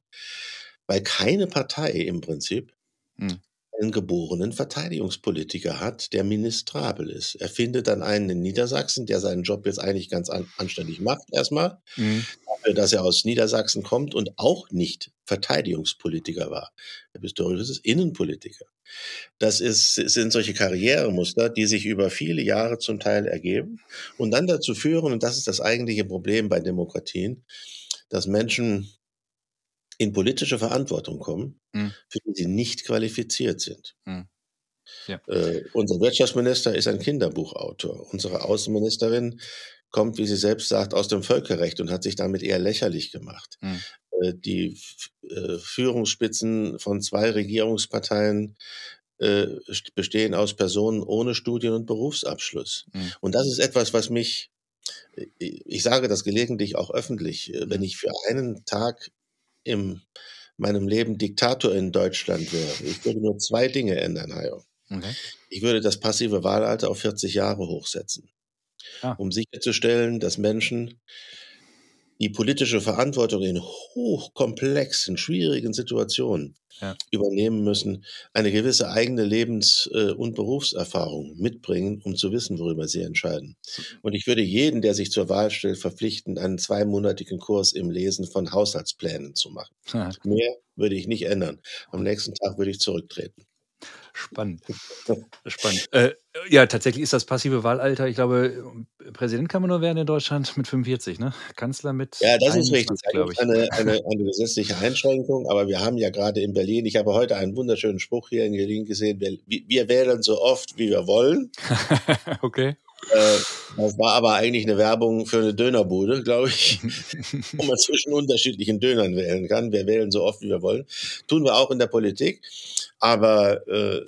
weil keine Partei im Prinzip hm einen geborenen Verteidigungspolitiker hat, der ministrabel ist. Er findet dann einen in Niedersachsen, der seinen Job jetzt eigentlich ganz an, anständig macht, erstmal, mhm. dafür, dass er aus Niedersachsen kommt und auch nicht Verteidigungspolitiker war. Er ist es Innenpolitiker. Das ist, sind solche Karrieremuster, die sich über viele Jahre zum Teil ergeben und dann dazu führen, und das ist das eigentliche Problem bei Demokratien, dass Menschen in politische Verantwortung kommen, Mhm. für die sie nicht qualifiziert sind. Mhm. Ja. Äh, unser Wirtschaftsminister ist ein Kinderbuchautor. Unsere Außenministerin kommt, wie sie selbst sagt, aus dem Völkerrecht und hat sich damit eher lächerlich gemacht. Mhm. Äh, die äh, Führungsspitzen von zwei Regierungsparteien äh, st- bestehen aus Personen ohne Studien- und Berufsabschluss. Mhm. Und das ist etwas, was mich, ich sage das gelegentlich auch öffentlich, wenn Mhm. ich für einen Tag in meinem Leben Diktator in Deutschland wäre, ich würde nur zwei Dinge ändern, Hajo. Okay. Ich würde das passive Wahlalter auf 40 Jahre hochsetzen, Ah. um sicherzustellen, dass Menschen die politische Verantwortung in hochkomplexen, schwierigen Situationen Ja. übernehmen müssen, eine gewisse eigene Lebens- äh, und Berufserfahrung mitbringen, um zu wissen, worüber sie entscheiden. Und ich würde jeden, der sich zur Wahl stellt, verpflichten, einen zweimonatigen Kurs im Lesen von Haushaltsplänen zu machen. [laughs] Mehr würde ich nicht ändern. Am nächsten Tag würde ich zurücktreten. Spannend. Spannend. Äh, ja, tatsächlich ist das passive Wahlalter, ich glaube, Präsident kann man nur werden in Deutschland mit 45, ne? Kanzler mit Ja, das ist richtig. 21, Da glaube gibt ich. eine, eine, eine gesetzliche Einschränkung, aber wir haben ja gerade in Berlin, ich habe heute einen wunderschönen Spruch hier in Berlin gesehen, wir, wir wählen so oft, wie wir wollen. [laughs] okay. Äh, das war aber eigentlich eine Werbung für eine Dönerbude, glaube ich, [laughs] wo man zwischen unterschiedlichen Dönern wählen kann. Wir wählen so oft, wie wir wollen. Tun wir auch in der Politik. Aber äh,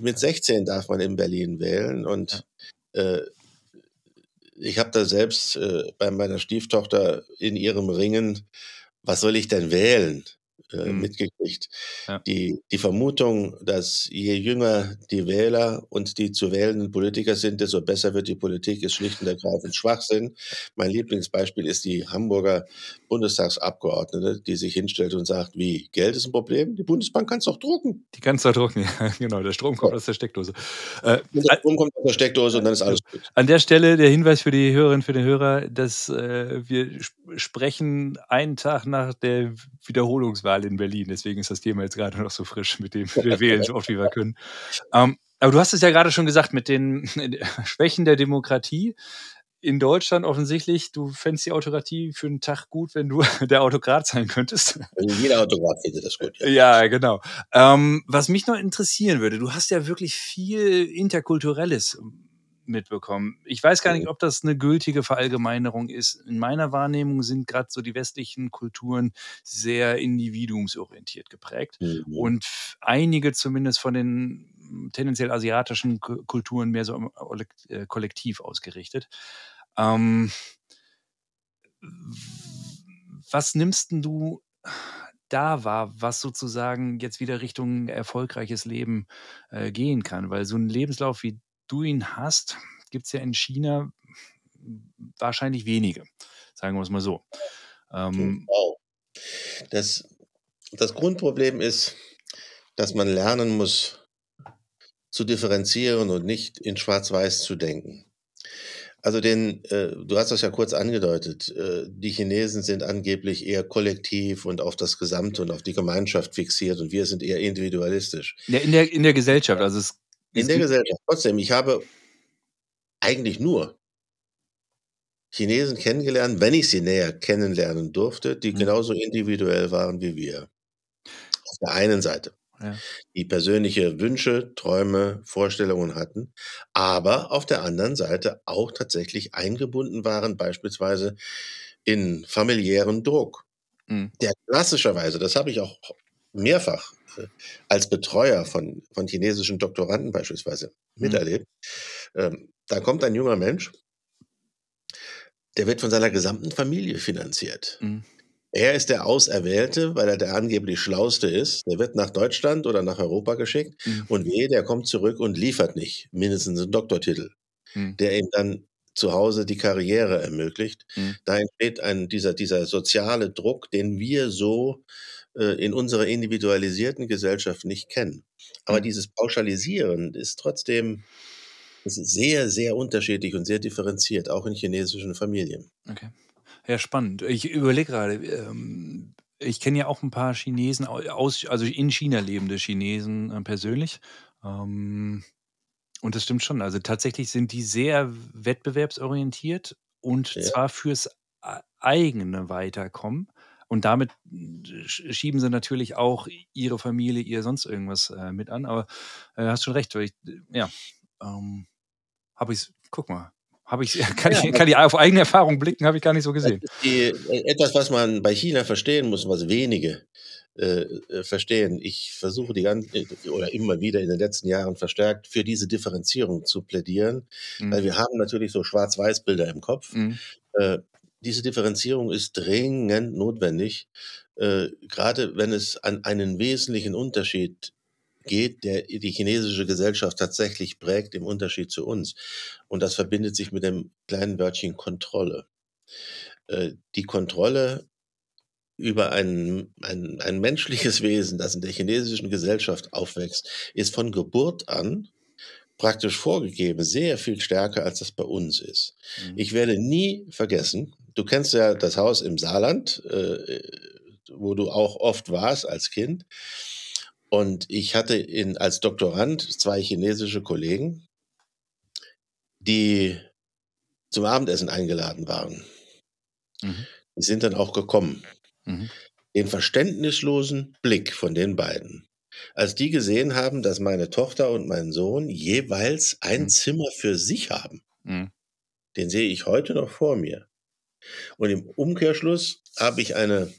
mit 16 darf man in Berlin wählen. Und äh, ich habe da selbst äh, bei meiner Stieftochter in ihrem Ringen, was soll ich denn wählen, äh, Mhm. mitgekriegt. Ja. Die, die Vermutung, dass je jünger die Wähler und die zu wählenden Politiker sind, desto besser wird die Politik, ist schlicht und ergreifend Schwachsinn. Mein Lieblingsbeispiel ist die Hamburger Bundestagsabgeordnete, die sich hinstellt und sagt, wie, Geld ist ein Problem? Die Bundesbank kann es doch drucken. Die kannst du drucken, [laughs] ja, genau. Der Strom kommt aus der Steckdose. Äh, der Strom kommt aus der Steckdose und dann ist alles gut. An der Stelle der Hinweis für die Hörerinnen, für den Hörer, dass äh, wir sp- sprechen einen Tag nach der Wiederholungswahl in Berlin. Deswegen ist das Thema jetzt gerade [laughs] noch so frisch, mit dem wir wählen so oft wie wir [laughs] können. Ähm, aber du hast es ja gerade schon gesagt mit den [laughs] Schwächen der Demokratie. In Deutschland offensichtlich, du fändest die Autokratie für einen Tag gut, wenn du der Autokrat sein könntest. Also jeder Autograf findet das gut. Ja. Ja, genau. Ähm, was mich noch interessieren würde, du hast ja wirklich viel Interkulturelles mitbekommen. Ich weiß gar nicht, ob das eine gültige Verallgemeinerung ist. In meiner Wahrnehmung sind gerade so die westlichen Kulturen sehr individuumsorientiert geprägt. Mhm. Und einige zumindest von den tendenziell asiatischen Ku- Kulturen mehr so äh, kollektiv ausgerichtet. Ähm, was nimmst denn du da wahr, was sozusagen jetzt wieder Richtung erfolgreiches Leben äh, gehen kann? Weil so ein Lebenslauf, wie du ihn hast, gibt es ja in China wahrscheinlich wenige, sagen wir es mal so. Ähm, Wow. Das, das Grundproblem ist, dass man lernen muss, zu differenzieren und nicht in Schwarz-Weiß zu denken. Also den, äh, du hast das ja kurz angedeutet, äh, die Chinesen sind angeblich eher kollektiv und auf das Gesamte und auf die Gemeinschaft fixiert und wir sind eher individualistisch. ja, in, der, in der Gesellschaft, also es, In der Gesellschaft. Trotzdem, ich habe eigentlich nur Chinesen kennengelernt, wenn ich sie näher kennenlernen durfte, die Mhm. genauso individuell waren wie wir. Auf der einen Seite, Ja. die persönliche Wünsche, Träume, Vorstellungen hatten, aber auf der anderen Seite auch tatsächlich eingebunden waren, beispielsweise in familiären Druck, Mhm. der klassischerweise, das habe ich auch mehrfach als Betreuer von, von chinesischen Doktoranden beispielsweise Mhm. miterlebt. Ähm, da kommt ein junger Mensch, der wird von seiner gesamten Familie finanziert. Mhm. Er ist der Auserwählte, weil er der angeblich Schlauste ist. Der wird nach Deutschland oder nach Europa geschickt Mhm. und wehe, der kommt zurück und liefert nicht mindestens einen Doktortitel, Mhm. der ihm dann zu Hause die Karriere ermöglicht. Mhm. Da entsteht ein, dieser, dieser soziale Druck, den wir so äh, in unserer individualisierten Gesellschaft nicht kennen. Aber Mhm. dieses Pauschalisieren ist trotzdem ist sehr, sehr unterschiedlich und sehr differenziert, auch in chinesischen Familien. Okay. Ja, spannend. Ich überlege gerade, ähm, ich kenne ja auch ein paar Chinesen au- aus, also in China lebende Chinesen äh, persönlich. Ähm, und das stimmt schon. Also tatsächlich sind die sehr wettbewerbsorientiert und Ja. zwar fürs e- eigene Weiterkommen, Und damit schieben sie natürlich auch ihre Familie, ihr sonst irgendwas äh, mit an. Aber äh, hast schon recht, weil ich, ja, ähm, habe ich guck mal, habe ich, [laughs] kann, ja, ich, kann ich auf eigene Erfahrung blicken, habe ich gar nicht so gesehen. Die, äh, etwas, was man bei China verstehen muss, was wenige äh, äh, verstehen. Ich versuche die ganze oder immer wieder in den letzten Jahren verstärkt für diese Differenzierung zu plädieren, mhm. weil wir haben natürlich so Schwarz-Weiß-Bilder im Kopf. Mhm. Äh, diese Differenzierung ist dringend notwendig, äh, gerade wenn es an einen wesentlichen Unterschied geht, der die chinesische Gesellschaft tatsächlich prägt im Unterschied zu uns. Und das verbindet sich mit dem kleinen Wörtchen Kontrolle. Äh, die Kontrolle über ein, ein, ein menschliches [laughs] Wesen, das in der chinesischen Gesellschaft aufwächst, ist von Geburt an praktisch vorgegeben, sehr viel stärker, als das bei uns ist. Mhm. Ich werde nie vergessen, du kennst ja das Haus im Saarland, äh, wo du auch oft warst als Kind. Und ich hatte in, als Doktorand zwei chinesische Kollegen, die zum Abendessen eingeladen waren. Mhm. Die sind dann auch gekommen. Mhm. Den verständnislosen Blick von den beiden. Als die gesehen haben, dass meine Tochter und mein Sohn jeweils ein mhm. Zimmer für sich haben, mhm. den sehe ich heute noch vor mir. Und im Umkehrschluss habe ich eine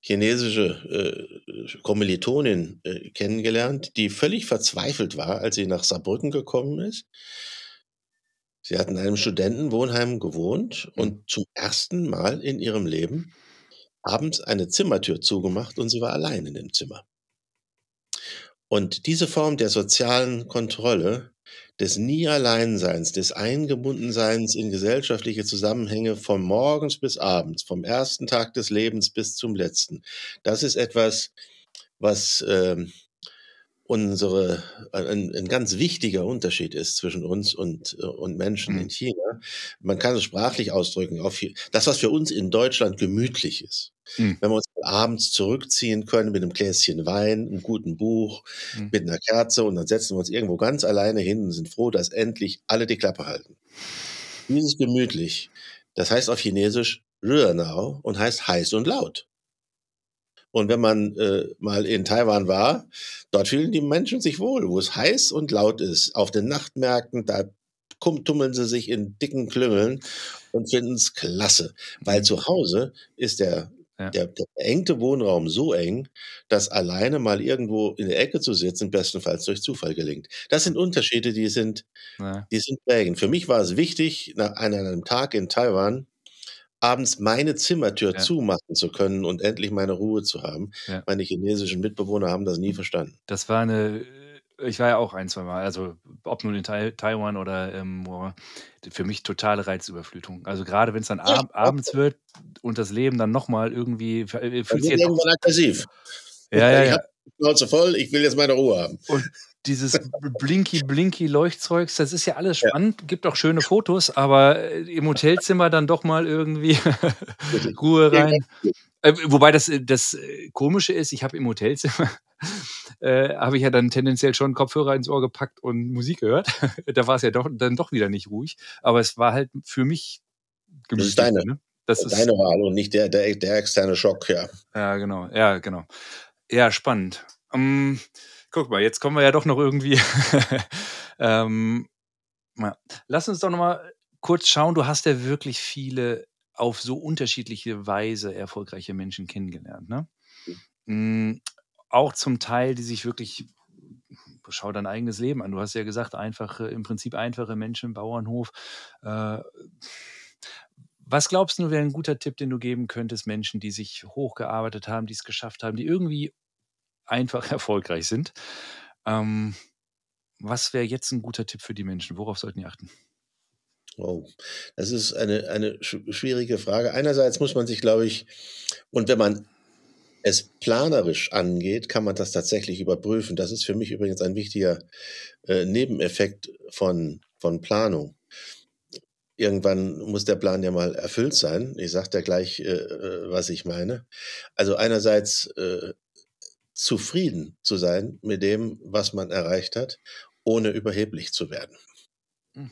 chinesische äh, Kommilitonin äh, kennengelernt, die völlig verzweifelt war, als sie nach Saarbrücken gekommen ist. Sie hat in einem Studentenwohnheim gewohnt mhm. und zum ersten Mal in ihrem Leben abends eine Zimmertür zugemacht und sie war allein in dem Zimmer. Und diese Form der sozialen Kontrolle des Nie-Alleinseins, des Eingebundenseins in gesellschaftliche Zusammenhänge von morgens bis abends, vom ersten Tag des Lebens bis zum letzten. Das ist etwas, was ähm, unsere, ein, ein, ganz wichtiger Unterschied ist zwischen uns und, äh, und Menschen mhm. in China. Man kann es sprachlich ausdrücken, auf das, was für uns in Deutschland gemütlich ist. Mhm. Wenn wir uns abends zurückziehen können mit einem Gläschen Wein, einem guten Buch, mhm. mit einer Kerze und dann setzen wir uns irgendwo ganz alleine hin und sind froh, dass endlich alle die Klappe halten. Dieses gemütlich, das heißt auf Chinesisch Rührnau und heißt heiß und laut. Und wenn man äh, mal in Taiwan war, dort fühlen die Menschen sich wohl, wo es heiß und laut ist. Auf den Nachtmärkten, da tummeln sie sich in dicken Klüngeln und finden es klasse. Weil mhm. zu Hause ist der, ja. der, der engte Wohnraum so eng, dass alleine mal irgendwo in der Ecke zu sitzen, bestenfalls durch Zufall gelingt. Das sind Unterschiede, die sind, ja. die sind prägend. Für mich war es wichtig, nach einem Tag in Taiwan, abends meine Zimmertür ja. zumachen zu können und endlich meine Ruhe zu haben. Meine chinesischen Mitbewohner haben das nie verstanden. Das war eine, ich war ja auch ein, zwei Mal, also ob nun in Tai Taiwan oder ähm, für mich totale Reizüberflutung. Also gerade wenn es dann ab abends wird und das Leben dann nochmal irgendwie äh, fühlt sich irgendwann aggressiv. Ja, ja, ja. Ich habe Schnauze voll, ich will jetzt meine Ruhe haben. Und dieses Blinky-Blinky-Leuchtzeugs, das ist ja alles spannend, gibt auch schöne Fotos, aber äh, im Hotelzimmer dann doch mal irgendwie [laughs] Ruhe rein. Äh, wobei das, äh, das äh, Komische ist, ich habe im Hotelzimmer, [laughs] äh, habe ich ja dann tendenziell schon Kopfhörer ins Ohr gepackt und Musik gehört. [laughs] da war es ja doch, dann doch wieder nicht ruhig, aber es war halt für mich gemütlich. Das ist deine, ne? das ist deine Wahl und nicht der, der, der externe Schock, ja. Ja, genau, ja, genau. Ja, spannend. Um, ähm, guck mal, jetzt kommen wir ja doch noch irgendwie. [laughs] ähm, lass uns doch noch mal kurz schauen. Du hast ja wirklich viele auf so unterschiedliche Weise erfolgreiche Menschen kennengelernt. Ne? Mhm. Auch zum Teil, die sich wirklich schau dein eigenes Leben an. Du hast ja gesagt, einfache, im Prinzip einfache Menschen im Bauernhof. Äh, was glaubst du, wäre ein guter Tipp, den du geben könntest, Menschen, die sich hochgearbeitet haben, die es geschafft haben, die irgendwie einfach [laughs] erfolgreich sind. Ähm, was wäre jetzt ein guter Tipp für die Menschen? Worauf sollten die achten? Oh, das ist eine, eine schwierige Frage. Einerseits muss man sich, glaube ich, und wenn man es planerisch angeht, kann man das tatsächlich überprüfen. Das ist für mich übrigens ein wichtiger äh, Nebeneffekt von, von Planung. Irgendwann muss der Plan ja mal erfüllt sein. Ich sage da gleich, äh, äh, was ich meine. Also einerseits äh, zufrieden zu sein mit dem, was man erreicht hat, ohne überheblich zu werden. Mhm.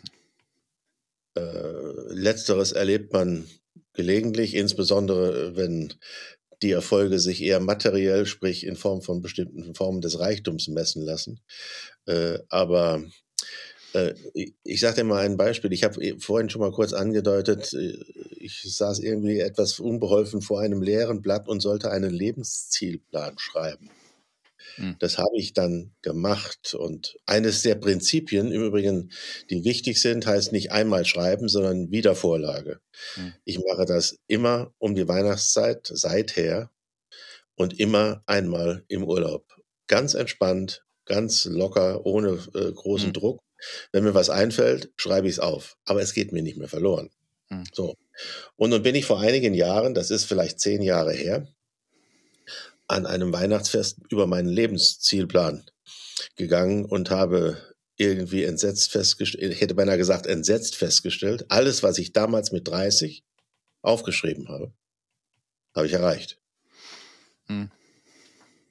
Äh, letzteres erlebt man gelegentlich, insbesondere wenn die Erfolge sich eher materiell, sprich in Form von bestimmten Formen des Reichtums messen lassen. Äh, aber äh, ich sage dir mal ein Beispiel. Ich habe e, vorhin schon mal kurz angedeutet, äh, ich saß irgendwie etwas unbeholfen vor einem leeren Blatt und sollte einen Lebenszielplan schreiben. Hm. Das habe ich dann gemacht. Und eines der Prinzipien, im Übrigen, die wichtig sind, heißt nicht einmal schreiben, sondern Wiedervorlage. Hm. Ich mache das immer um die Weihnachtszeit, seither und immer einmal im Urlaub. Ganz entspannt, ganz locker, ohne äh, großen hm. Druck. Wenn mir was einfällt, schreibe ich es auf. Aber es geht mir nicht mehr verloren. Hm. So. Und nun bin ich vor einigen Jahren, das ist vielleicht zehn Jahre her, an einem Weihnachtsfest über meinen Lebenszielplan gegangen und habe irgendwie entsetzt festgestellt, ich hätte beinahe gesagt entsetzt festgestellt, alles, was ich damals mit 30 aufgeschrieben habe, habe ich erreicht. Hm.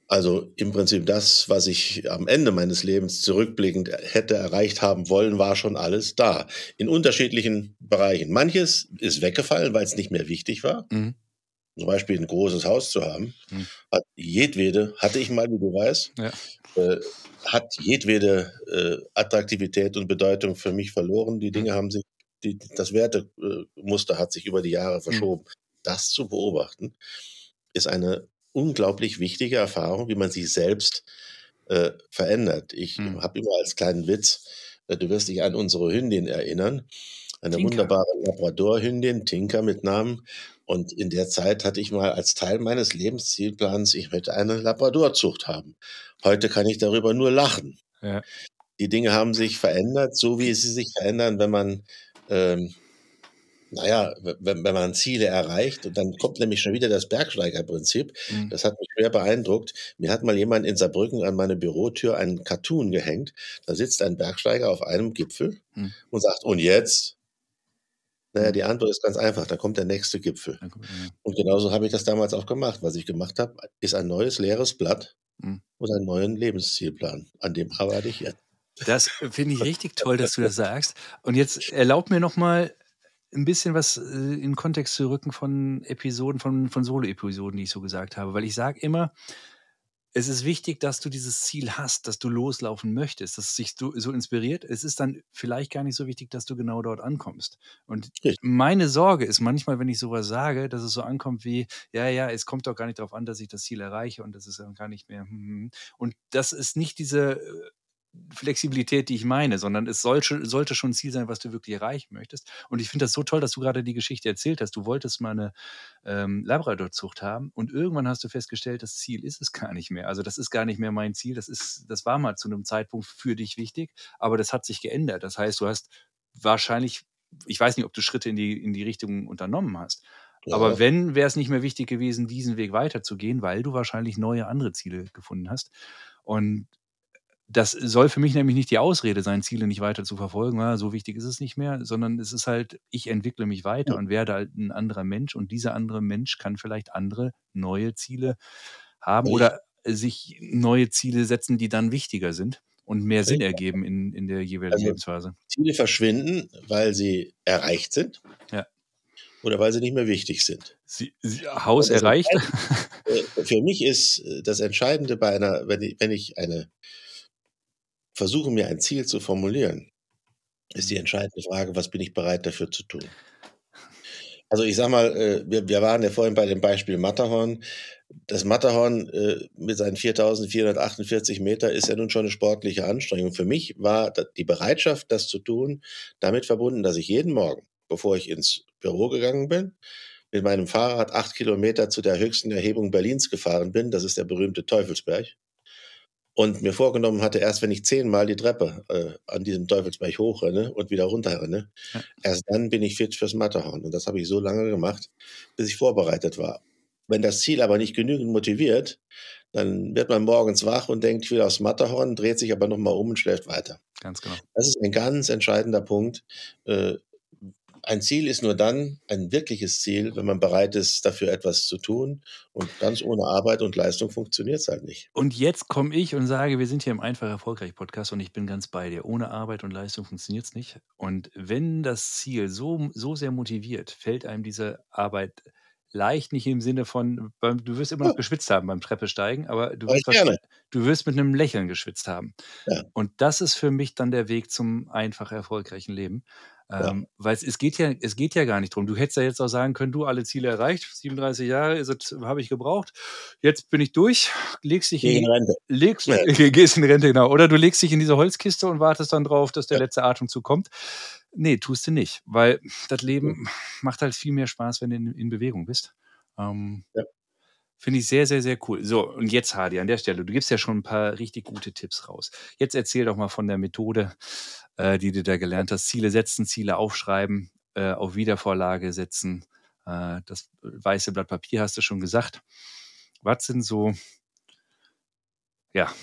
Also im Prinzip das, was ich am Ende meines Lebens zurückblickend hätte erreicht haben wollen, war schon alles da. In unterschiedlichen Bereichen. Manches ist weggefallen, weil es nicht mehr wichtig war. Mhm zum Beispiel ein großes Haus zu haben, hm. hat jedwede, hatte ich mal, wie du weißt, ja. äh, hat jedwede äh, Attraktivität und Bedeutung für mich verloren. Die Dinge hm. haben sich, die, das Wertemuster hat sich über die Jahre hm. verschoben. Das zu beobachten, ist eine unglaublich wichtige Erfahrung, wie man sich selbst äh, verändert. Ich hm. habe immer als kleinen Witz, äh, du wirst dich an unsere Hündin erinnern, eine Tinker. wunderbare Labrador-Hündin, Tinker mit Namen. Und in der Zeit hatte ich mal als Teil meines Lebenszielplans, ich möchte eine Labradorzucht haben. Heute kann ich darüber nur lachen. Ja. Die Dinge haben sich verändert, so wie sie sich verändern, wenn man, ähm, naja, wenn, wenn man Ziele erreicht. Und dann kommt nämlich schon wieder das Bergsteigerprinzip. Mhm. Das hat mich schwer beeindruckt. Mir hat mal jemand in Saarbrücken an meine Bürotür einen Cartoon gehängt. Da sitzt ein Bergsteiger auf einem Gipfel mhm. und sagt, und jetzt? Naja, die Antwort ist ganz einfach, da kommt der nächste Gipfel. Und genauso habe ich das damals auch gemacht. Was ich gemacht habe, ist ein neues leeres Blatt mhm. und einen neuen Lebenszielplan. An dem arbeite ich jetzt. Das finde ich [laughs] richtig toll, dass du das sagst. Und jetzt erlaub mir noch mal ein bisschen was äh, in Kontext zu rücken von Episoden, von, von Solo-Episoden, die ich so gesagt habe. Weil ich sage immer, es ist wichtig, dass du dieses Ziel hast, dass du loslaufen möchtest, dass es sich so, so inspiriert. Es ist dann vielleicht gar nicht so wichtig, dass du genau dort ankommst. Und Richtig. meine Sorge ist manchmal, wenn ich sowas sage, dass es so ankommt wie, ja, ja, es kommt doch gar nicht darauf an, dass ich das Ziel erreiche und das ist dann gar nicht mehr. Hm, hm, hm. Und das ist nicht diese äh, Flexibilität, die ich meine, sondern es sollte, sollte schon ein Ziel sein, was du wirklich erreichen möchtest. Und ich finde das so toll, dass du gerade die Geschichte erzählt hast. Du wolltest mal eine ähm, Labrador-Zucht haben und irgendwann hast du festgestellt, das Ziel ist es gar nicht mehr. Also das ist gar nicht mehr mein Ziel. Das ist, das war mal zu einem Zeitpunkt für dich wichtig, aber das hat sich geändert. Das heißt, du hast wahrscheinlich, ich weiß nicht, ob du Schritte in die, in die Richtung unternommen hast. Ja. Aber wenn, wäre es nicht mehr wichtig gewesen, diesen Weg weiterzugehen, weil du wahrscheinlich neue andere Ziele gefunden hast. Und das soll für mich nämlich nicht die Ausrede sein, Ziele nicht weiter zu verfolgen. Ja, so wichtig ist es nicht mehr, sondern es ist halt, ich entwickle mich weiter ja. und werde halt ein anderer Mensch und dieser andere Mensch kann vielleicht andere neue Ziele haben Richtig. oder sich neue Ziele setzen, die dann wichtiger sind und mehr. Sinn ergeben in, in der jeweiligen also, Lebensphase. Ziele verschwinden, weil sie erreicht sind. Ja. Oder weil sie nicht mehr wichtig sind. Sie, sie, Haus erreicht? Äh, für mich ist äh, das Entscheidende bei einer, wenn ich, wenn ich eine versuche mir ein Ziel zu formulieren, ist die entscheidende Frage, was bin ich bereit dafür zu tun? Also ich sag mal, äh, wir, wir waren ja vorhin bei dem Beispiel Matterhorn. Das Matterhorn äh, mit seinen 4448 Meter ist ja nun schon eine sportliche Anstrengung. Für mich war die Bereitschaft, das zu tun, damit verbunden, dass ich jeden Morgen, bevor ich ins Büro gegangen bin, mit meinem Fahrrad acht Kilometer zu der höchsten Erhebung Berlins gefahren bin. Das ist der berühmte Teufelsberg und mir vorgenommen hatte, erst wenn ich zehnmal die Treppe äh, an diesem Teufelsberg hochrenne und wieder runterrenne, ja. erst dann bin ich fit fürs Matterhorn. Und das habe ich so lange gemacht, bis ich vorbereitet war. Wenn das Ziel aber nicht genügend motiviert, dann wird man morgens wach und denkt, ich will aufs Matterhorn, dreht sich aber nochmal um und schläft weiter. Ganz genau. Das ist ein ganz entscheidender Punkt. Äh, ein Ziel ist nur dann ein wirkliches Ziel, wenn man bereit ist, dafür etwas zu tun. Und ganz ohne Arbeit und Leistung funktioniert es halt nicht. Und jetzt komme ich und sage, wir sind hier im Einfach Erfolgreich Podcast und ich bin ganz bei dir. Ohne Arbeit und Leistung funktioniert es nicht. Und wenn das Ziel so, so sehr motiviert, fällt einem diese Arbeit leicht nicht im Sinne von, du wirst immer noch geschwitzt haben beim Treppesteigen, aber du wirst, du wirst mit einem Lächeln geschwitzt haben. Ja. Und das ist für mich dann der Weg zum einfach erfolgreichen Leben. Ja. Ähm, weil es, geht ja, es geht ja gar nicht drum. Du hättest ja jetzt auch sagen können, du alle Ziele erreicht, 37 Jahre habe ich gebraucht, jetzt bin ich durch, legst dich in, Rente. Legst, ja. [laughs] gehst in Rente, genau. Oder du legst dich in diese Holzkiste und wartest dann drauf, dass der letzte Atemzug kommt. Nee, tust du nicht, weil das Leben macht halt viel mehr Spaß, wenn du in, in Bewegung bist. Ähm, ja. Finde ich sehr, sehr, sehr cool. So, und jetzt, Hadi, an der Stelle, du gibst ja schon ein paar richtig gute Tipps raus. Jetzt erzähl doch mal von der Methode, äh, die du da gelernt hast. Ziele setzen, Ziele aufschreiben, äh, auf Wiedervorlage setzen. Äh, das weiße Blatt Papier hast du schon gesagt. Was sind so, ja.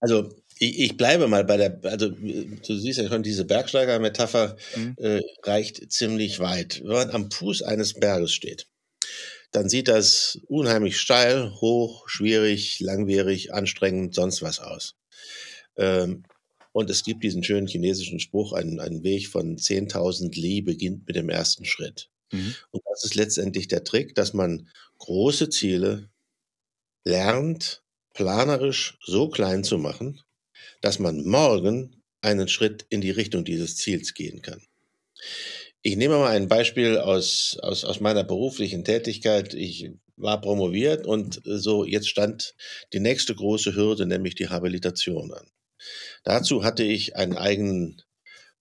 Also ich, ich, bleibe mal bei der, also du siehst ja schon, diese Bergsteiger-Metapher mhm. äh, reicht ziemlich weit. Wenn man am Fuß eines Berges steht, dann sieht das unheimlich steil, hoch, schwierig, langwierig, anstrengend, sonst was aus. Ähm, und es gibt diesen schönen chinesischen Spruch, ein, ein Weg von 10.000 Li beginnt mit dem ersten Schritt. Mhm. Und das ist letztendlich der Trick, dass man große Ziele lernt, planerisch so klein zu machen, dass man morgen einen Schritt in die Richtung dieses Ziels gehen kann. Ich nehme mal ein Beispiel aus, aus, aus meiner beruflichen Tätigkeit. Ich war promoviert und so jetzt stand die nächste große Hürde, nämlich die Habilitation an. Dazu hatte ich einen eigenen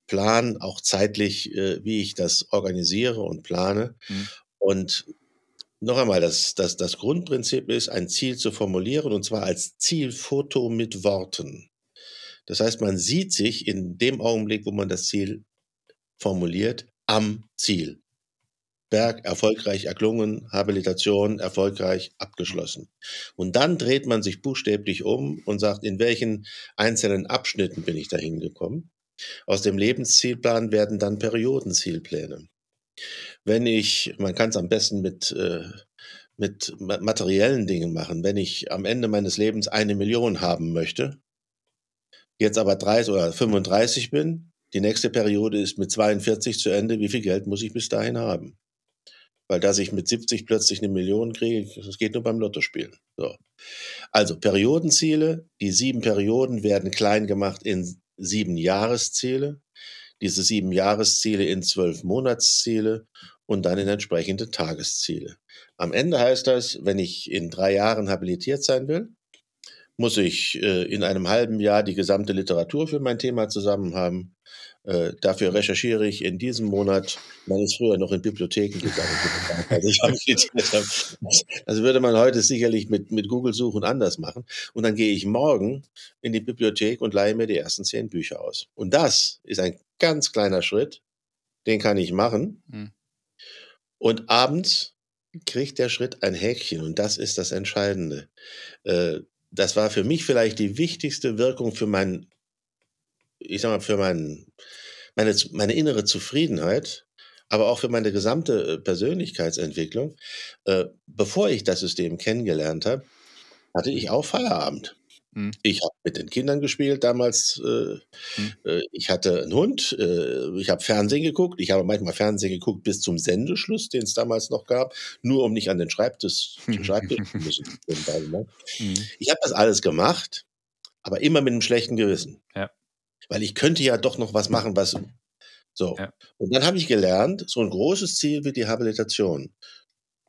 Plan, auch zeitlich, äh, wie ich das organisiere und plane. Mhm. Und noch einmal, das, das, das Grundprinzip ist, ein Ziel zu formulieren und zwar als Zielfoto mit Worten. Das heißt, man sieht sich in dem Augenblick, wo man das Ziel formuliert, am Ziel. Berg erfolgreich erklungen, Habilitation erfolgreich abgeschlossen. Und dann dreht man sich buchstäblich um und sagt, in welchen einzelnen Abschnitten bin ich dahin gekommen. Aus dem Lebenszielplan werden dann Periodenzielpläne. Wenn ich, man kann es am besten mit, äh, mit materiellen Dingen machen, wenn ich am Ende meines Lebens eine Million haben möchte, jetzt aber 30 oder 35 bin, die nächste Periode ist mit 42 zu Ende, wie viel Geld muss ich bis dahin haben? Weil dass ich mit 70 plötzlich eine Million kriege, das geht nur beim Lottospielen. So. Also Periodenziele, die sieben Perioden werden klein gemacht in sieben Jahresziele, diese sieben Jahresziele in zwölf Monatsziele und dann in entsprechende Tagesziele. Am Ende heißt das, wenn ich in drei Jahren habilitiert sein will, muss ich äh, in einem halben Jahr die gesamte Literatur für mein Thema zusammen haben. Äh, dafür recherchiere ich in diesem Monat, man ist früher noch in Bibliotheken gegangen. Also [laughs] das würde man heute sicherlich mit, mit Google-Suchen anders machen. Und dann gehe ich morgen in die Bibliothek und leihe mir die ersten zehn Bücher aus. Und das ist ein ganz kleiner Schritt, den kann ich machen. Mhm. Und abends kriegt der Schritt ein Häkchen und das ist das Entscheidende. Äh, das war für mich vielleicht die wichtigste Wirkung für mein, ich sag mal, für mein, meine, meine innere Zufriedenheit, aber auch für meine gesamte äh, Persönlichkeitsentwicklung. Äh, bevor ich das System kennengelernt habe, hatte ich auch Feierabend. Mhm. Ich habe mit den Kindern gespielt damals. Äh, mhm. äh, ich hatte einen Hund. Äh, ich habe Fernsehen geguckt. Ich habe manchmal Fernsehen geguckt bis zum Sendeschluss, den es damals noch gab, nur um nicht an den Schreibtisch, Schreibtisch zu müssen. [laughs] Ne? Mhm. Ich habe das alles gemacht, aber immer mit einem schlechten Gewissen. Ja. Weil ich könnte ja doch noch was machen, was so. Ja. Und dann habe ich gelernt, so ein großes Ziel wie die Habilitation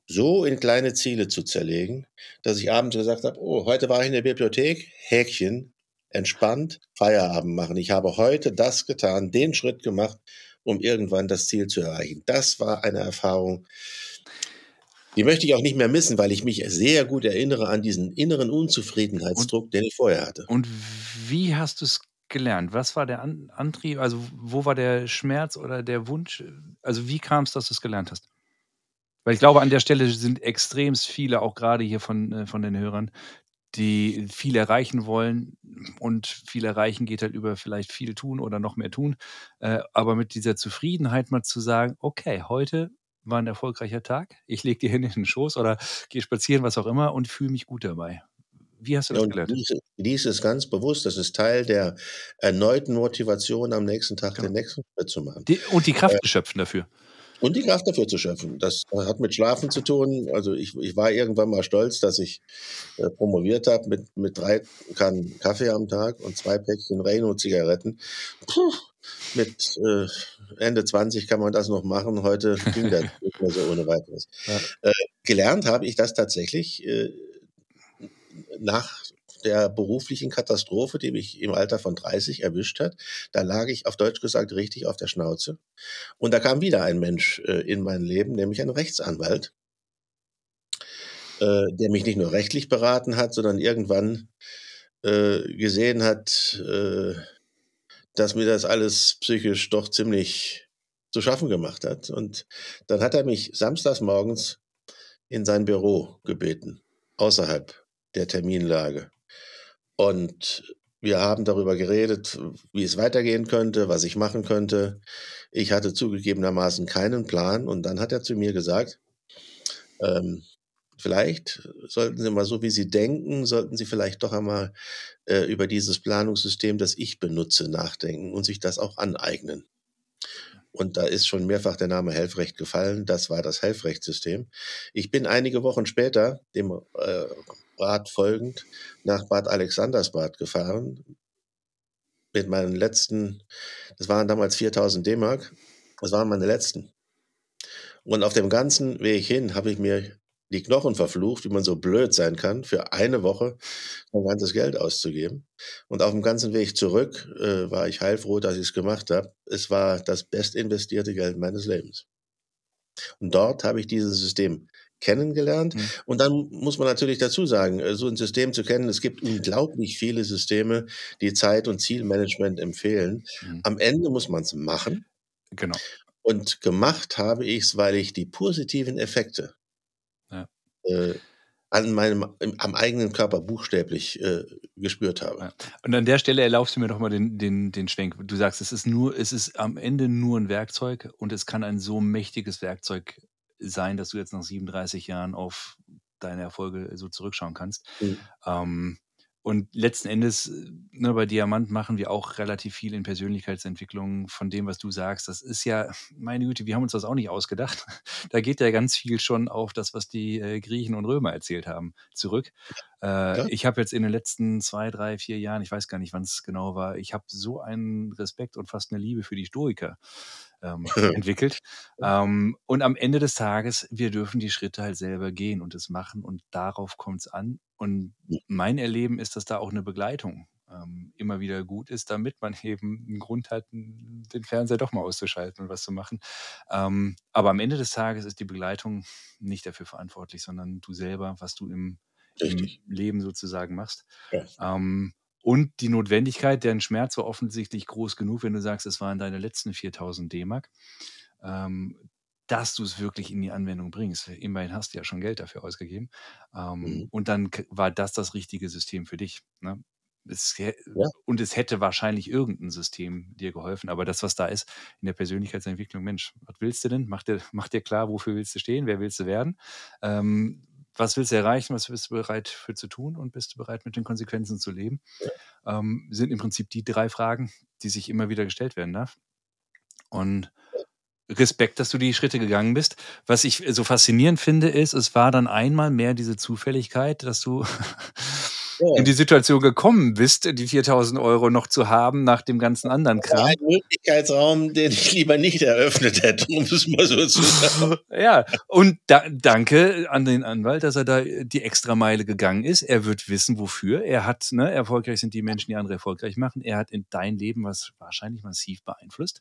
so in kleine Ziele zu zerlegen, dass ich abends gesagt habe, oh, heute war ich in der Bibliothek, Häkchen, entspannt, Feierabend machen. Ich habe heute das getan, den Schritt gemacht, um irgendwann das Ziel zu erreichen. Das war eine Erfahrung, die möchte ich auch nicht mehr missen, weil ich mich sehr gut erinnere an diesen inneren Unzufriedenheitsdruck, und, den ich vorher hatte. Und wie hast du es gelernt? Was war der Antrieb? Also, wo war der Schmerz oder der Wunsch? Also, wie kam es, dass du es gelernt hast? Weil ich glaube, an der Stelle sind extrem viele, auch gerade hier von, äh, von den Hörern, die viel erreichen wollen und viel erreichen geht halt über vielleicht viel tun oder noch mehr tun. Äh, aber mit dieser Zufriedenheit mal zu sagen, okay, heute war ein erfolgreicher Tag, ich lege die Hände in den Schoß oder gehe spazieren, was auch immer und fühle mich gut dabei. Wie hast du das gelernt? dies, dies ist ganz bewusst, das ist Teil der erneuten Motivation, am nächsten Tag Genau. den nächsten Schritt zu machen. Die, und die Kraft Äh, zu schöpfen dafür. Und die Kraft dafür zu schöpfen. Das hat mit Schlafen zu tun. Also ich, ich war irgendwann mal stolz, dass ich äh, promoviert habe mit, mit drei Kannen Kaffee am Tag und zwei Päckchen Reno-Zigaretten. Puh, mit äh, Ende 20 kann man das noch machen. Heute [laughs] ging das nicht mehr so ohne weiteres. Ja. Äh, gelernt habe ich das tatsächlich äh, nach der beruflichen Katastrophe, die mich im Alter von 30 erwischt hat. Da lag ich auf Deutsch gesagt richtig auf der Schnauze. Und da kam wieder ein Mensch äh, in mein Leben, nämlich ein Rechtsanwalt, äh, der mich nicht nur rechtlich beraten hat, sondern irgendwann äh, gesehen hat, äh, dass mir das alles psychisch doch ziemlich zu schaffen gemacht hat. Und dann hat er mich samstags morgens in sein Büro gebeten, außerhalb der Terminlage. Und wir haben darüber geredet, wie es weitergehen könnte, was ich machen könnte. Ich hatte zugegebenermaßen keinen Plan. Und dann hat er zu mir gesagt, ähm, vielleicht sollten Sie mal so, wie Sie denken, sollten Sie vielleicht doch einmal äh, über dieses Planungssystem, das ich benutze, nachdenken und sich das auch aneignen. Und da ist schon mehrfach der Name Helfrecht gefallen. Das war das Helfrechtssystem. Ich bin einige Wochen später dem äh, Rat folgend nach Bad Alexandersbad gefahren. Mit meinen letzten, das waren damals 4000 D-Mark, das waren meine letzten. Und auf dem ganzen Weg hin habe ich mir die Knochen verflucht, wie man so blöd sein kann, für eine Woche mein ganzes Geld auszugeben. Und auf dem ganzen Weg zurück äh, war ich heilfroh, dass ich es gemacht habe. Es war das best investierte Geld meines Lebens. Und dort habe ich dieses System kennengelernt. Mhm. Und dann muss man natürlich dazu sagen, äh, so ein System zu kennen, es gibt unglaublich viele Systeme, die Zeit- und Zielmanagement empfehlen. Mhm. Am Ende muss man es machen. Genau. Und gemacht habe ich es, weil ich die positiven Effekte. Äh, an meinem, am eigenen Körper buchstäblich äh, gespürt habe. Ja. Und an der Stelle erlaubst du mir doch mal den, den, den Schwenk. Du sagst, es ist nur, es ist am Ende nur ein Werkzeug und es kann ein so mächtiges Werkzeug sein, dass du jetzt nach 37 Jahren auf deine Erfolge so zurückschauen kannst. Mhm. Ähm, und letzten Endes, ne, bei Diamant machen wir auch relativ viel in Persönlichkeitsentwicklung von dem, was du sagst. Das ist ja, meine Güte, wir haben uns das auch nicht ausgedacht. [laughs] Da geht ja ganz viel schon auf das, was die äh, Griechen und Römer erzählt haben, zurück. Äh, Ja. ich habe jetzt in den letzten zwei, drei, vier Jahren, ich weiß gar nicht, wann es genau war, ich habe so einen Respekt und fast eine Liebe für die Stoiker ähm, [laughs] entwickelt. Ähm, und am Ende des Tages, wir dürfen die Schritte halt selber gehen und es machen und darauf kommt es an. Und mein Erleben ist, dass da auch eine Begleitung ähm, immer wieder gut ist, damit man [laughs] eben einen Grund hat, den Fernseher doch mal auszuschalten und was zu machen. Ähm, aber am Ende des Tages ist die Begleitung nicht dafür verantwortlich, sondern du selber, was du im, im. Leben sozusagen machst. Ja. Ähm, und die Notwendigkeit, deren Schmerz war offensichtlich groß genug, wenn du sagst, es waren deine letzten 4000 D-Mark, ähm, dass du es wirklich in die Anwendung bringst. Immerhin hast du ja schon Geld dafür ausgegeben. Ähm, Mhm. Und dann war das das richtige System für dich. Ne? Es, Ja. Und es hätte wahrscheinlich irgendein System dir geholfen, aber das, was da ist in der Persönlichkeitsentwicklung, Mensch, was willst du denn? Mach dir, mach dir klar, wofür willst du stehen, wer willst du werden? Ähm, was willst du erreichen, was bist du bereit für zu tun und bist du bereit mit den Konsequenzen zu leben? Ähm, sind im Prinzip die drei Fragen, die sich immer wieder gestellt werden darf. Und Respekt, dass du die Schritte gegangen bist. Was ich so faszinierend finde, ist, es war dann einmal mehr diese Zufälligkeit, dass du [laughs] Ja. in die Situation gekommen bist, die 4000 Euro noch zu haben nach dem ganzen anderen Kram. ein Möglichkeitsraum, den ich lieber nicht eröffnet hätte, um es mal so zu sagen. [laughs] Ja, und da, danke an den Anwalt, dass er da die extra Meile gegangen ist. Er wird wissen, wofür. Er hat, ne, erfolgreich sind die Menschen, die andere erfolgreich machen. Er hat in dein Leben was wahrscheinlich massiv beeinflusst,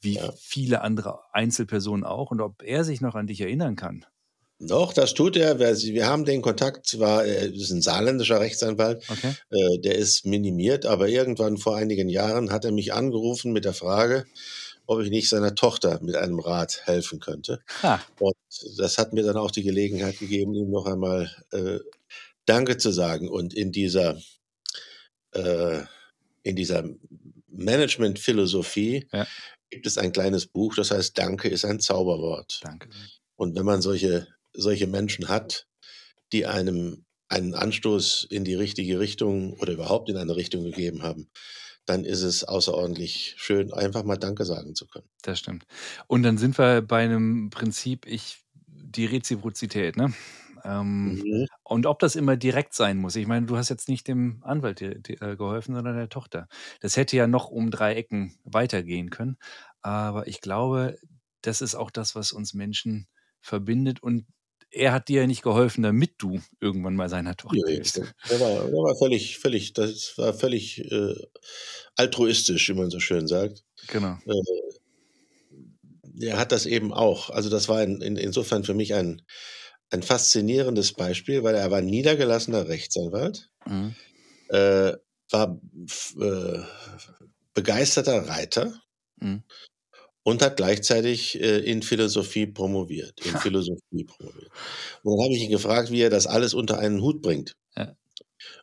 wie Ja. viele andere Einzelpersonen auch. Und ob er sich noch an dich erinnern kann. Doch, das tut er. Wir, haben den Kontakt zwar, er ist ein saarländischer Rechtsanwalt, Okay. äh, der ist minimiert, aber irgendwann vor einigen Jahren hat er mich angerufen mit der Frage, ob ich nicht seiner Tochter mit einem Rat helfen könnte. Ha, Und das hat mir dann auch die Gelegenheit gegeben, ihm noch einmal äh, Danke zu sagen. Und in dieser, äh, in dieser Management-Philosophie Ja. gibt es ein kleines Buch, das heißt Danke ist ein Zauberwort. Danke. Und wenn man solche, solche Menschen hat, die einem einen Anstoß in die richtige Richtung oder überhaupt in eine Richtung gegeben haben, dann ist es außerordentlich schön, einfach mal Danke sagen zu können. Das stimmt. Und dann sind wir bei einem Prinzip, ich, die Reziprozität, ne? Ähm, Mhm. und ob das immer direkt sein muss. Ich meine, du hast jetzt nicht dem Anwalt di- di- äh, geholfen, sondern der Tochter. Das hätte ja noch um drei Ecken weitergehen können. Aber ich glaube, das ist auch das, was uns Menschen verbindet. Und er hat dir ja nicht geholfen, damit du irgendwann mal seiner Tochter Nee, hilfst. der war, war völlig, völlig, das war völlig äh, altruistisch, wie man so schön sagt. Genau. Er hat das eben auch. Also das war in, in, insofern für mich ein, ein faszinierendes Beispiel, weil er war niedergelassener Rechtsanwalt, Mhm. äh, war äh, begeisterter Reiter Mhm. Und hat gleichzeitig äh, in Philosophie promoviert. In. Philosophie promoviert. Und dann habe ich ihn gefragt, wie er das alles unter einen Hut bringt. Ja.